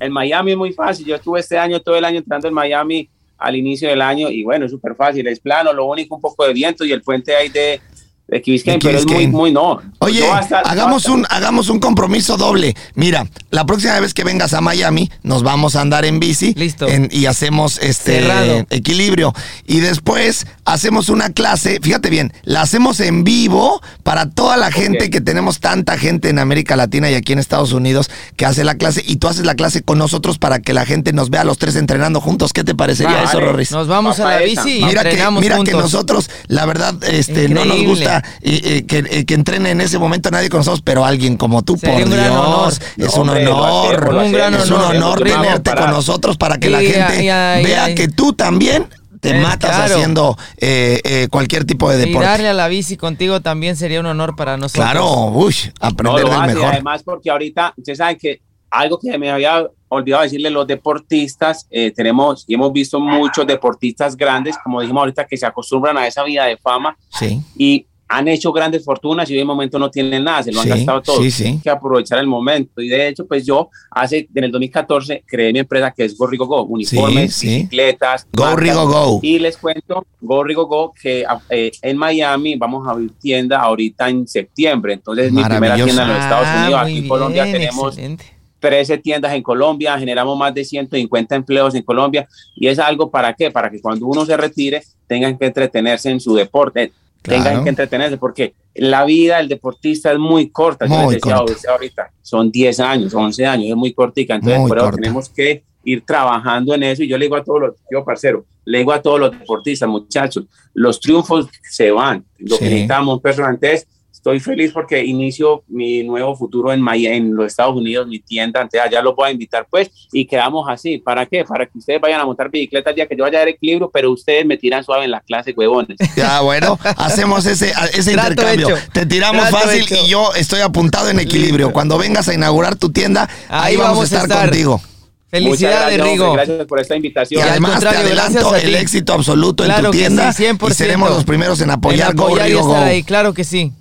En Miami es muy fácil. Yo estuve este año, todo el año entrando en Miami al inicio del año y bueno, es súper fácil. Es plano, lo único un poco de viento y el puente ahí de, de pero es muy, muy no. Oye, hasta- hagamos hasta- un, hagamos un compromiso doble. Mira, la próxima vez que vengas a Miami, nos vamos a andar en bici. Listo. en- y hacemos este Cerrado. equilibrio. Y después hacemos una clase, fíjate bien, la hacemos en vivo para toda la gente que tenemos tanta gente en América Latina y aquí en Estados Unidos que hace la clase y tú haces la clase con nosotros para que la gente nos vea a los tres entrenando juntos. ¿Qué te parecería Vale. eso, Rorris? Nos vamos a la bici y Mira que, entrenamos mira que nosotros, la verdad, este, no nos Increíble. Eh, eh, que, eh, que entrene en ese momento nadie con nosotros, pero alguien como tú, Sería por un Dios, honor. es No, un honor, hacemos, lo Un gran es un honor, tenerte con nosotros para que la gente vea que tú también te Eh, matas claro. haciendo eh, eh, cualquier tipo de Y deporte. darle a la bici contigo también sería un honor para nosotros. Claro, uy, No, aprender lo del hace, mejor. Además, porque ahorita, ustedes saben que algo que me había olvidado decirle los deportistas, eh, tenemos y hemos visto muchos deportistas grandes, como dijimos ahorita, que se acostumbran a esa vida de fama Sí. y han hecho grandes fortunas y hoy en momento no tienen nada, se lo han Sí, gastado todo. sí, sí. Hay que aprovechar el momento. Y de hecho, pues yo hace, en el 2014 creé mi empresa que es Go Rigo Go, uniformes, bicicletas. Go marcas. Rigo Go. Y les cuento, Go Rigo Go, que eh, en Miami vamos a abrir tienda ahorita en septiembre. Entonces es mi primera tienda en los Estados Ah, Unidos. muy Aquí en Colombia bien, tenemos excelente. 13 tiendas en Colombia, generamos más de 150 empleos en Colombia y es algo para qué? Para que cuando uno se retire tengan que entretenerse en su deporte, Claro. tengan que entretenerse porque la vida del deportista es muy corta. Yo les decía corta. ahorita, son 10 años, 11 años, es muy cortica, entonces Muy por eso corta. tenemos que ir trabajando en eso y yo le digo a todos los, yo parcero, le digo a todos los deportistas, muchachos, los triunfos se van, lo Sí. que necesitamos, personas, entonces estoy feliz porque inicio mi nuevo futuro en, Miami, en los Estados Unidos, mi tienda, entonces allá los voy a invitar pues y quedamos así, ¿para qué? Para que ustedes vayan a montar bicicleta el día que yo vaya a dar equilibrio, pero ustedes me tiran suave en la clase, huevones. Ya, bueno, hacemos ese, ese intercambio. hecho. Te tiramos Trato fácil hecho. y yo estoy apuntado en equilibrio. Cuando vengas a inaugurar tu tienda, ahí, vamos, a estar, contigo. Muchas Felicidades, gracias, Rigo. gracias por esta Y invitación. al además te adelanto el éxito absoluto en tu tienda. sí, 100%. Y seremos los primeros en apoyar, En Go y Rigo estar Go. ahí, claro que sí.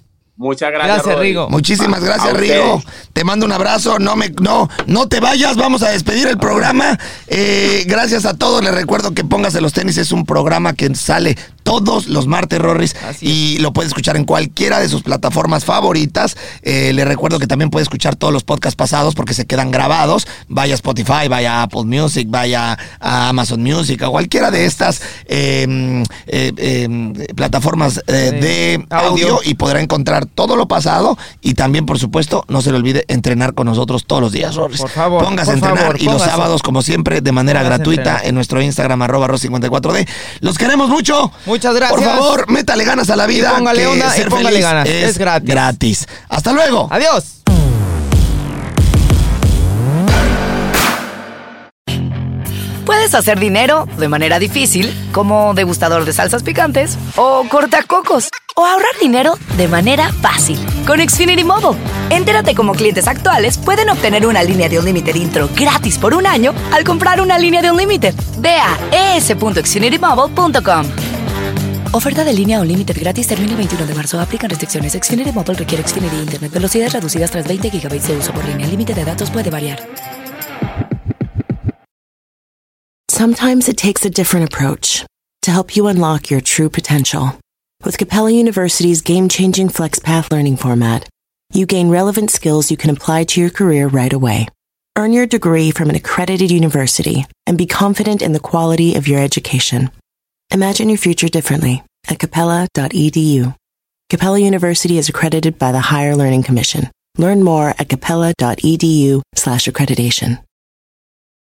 Muchas gracias, Gracias, Rodri. Rigo. Muchísimas A- gracias, Rigo. Te mando un abrazo. No me, no, no te vayas. Vamos a despedir el programa. Eh, gracias a todos. Les recuerdo que Póngase los tenis es un programa que sale todos los martes, Rorris, y lo puede escuchar en cualquiera de sus plataformas favoritas. Eh, le recuerdo que también puede escuchar todos los podcasts pasados porque se quedan grabados. Vaya a Spotify, vaya a Apple Music, vaya a Amazon Music, a cualquiera de estas eh, eh, eh, plataformas eh, de audio audio. y podrá encontrar todo lo pasado y también, por supuesto, no se le olvide entrenar con nosotros todos los días, Rorris. Por favor, Póngase a entrenar favor, y los sábados, como siempre, de manera Póngase gratuita en nuestro Instagram, arroba ros54d. Los queremos mucho. Muchas gracias. Por favor, métale ganas a la vida. Y póngale que onda y ser póngale feliz ganas. Es, Es gratis. gratis. Hasta luego. Adiós. Puedes hacer dinero de manera difícil, como degustador de salsas picantes, o cortacocos, o ahorrar dinero de manera fácil con Xfinity Mobile. Entérate cómo clientes actuales pueden obtener una línea de un límite intro gratis por un año al comprar una línea de un límite. Ve a es.xfinitymobile.com. Oferta de línea o límite gratis termina el 21 de marzo. Aplican restricciones. Xfinity requiere Xfinity Internet. Velocidades reducidas tras 20 GB de uso por línea. El límite de datos puede variar. Sometimes it takes a different approach to help you unlock your true potential. With Capella University's game changing FlexPath learning format, you gain relevant skills you can apply to your career right away. Earn your degree from an accredited university and be confident in the quality of your education. Imagine your future differently at capella.edu. Capella University is accredited by the Higher Learning Commission. Learn more at capella.edu slash accreditation.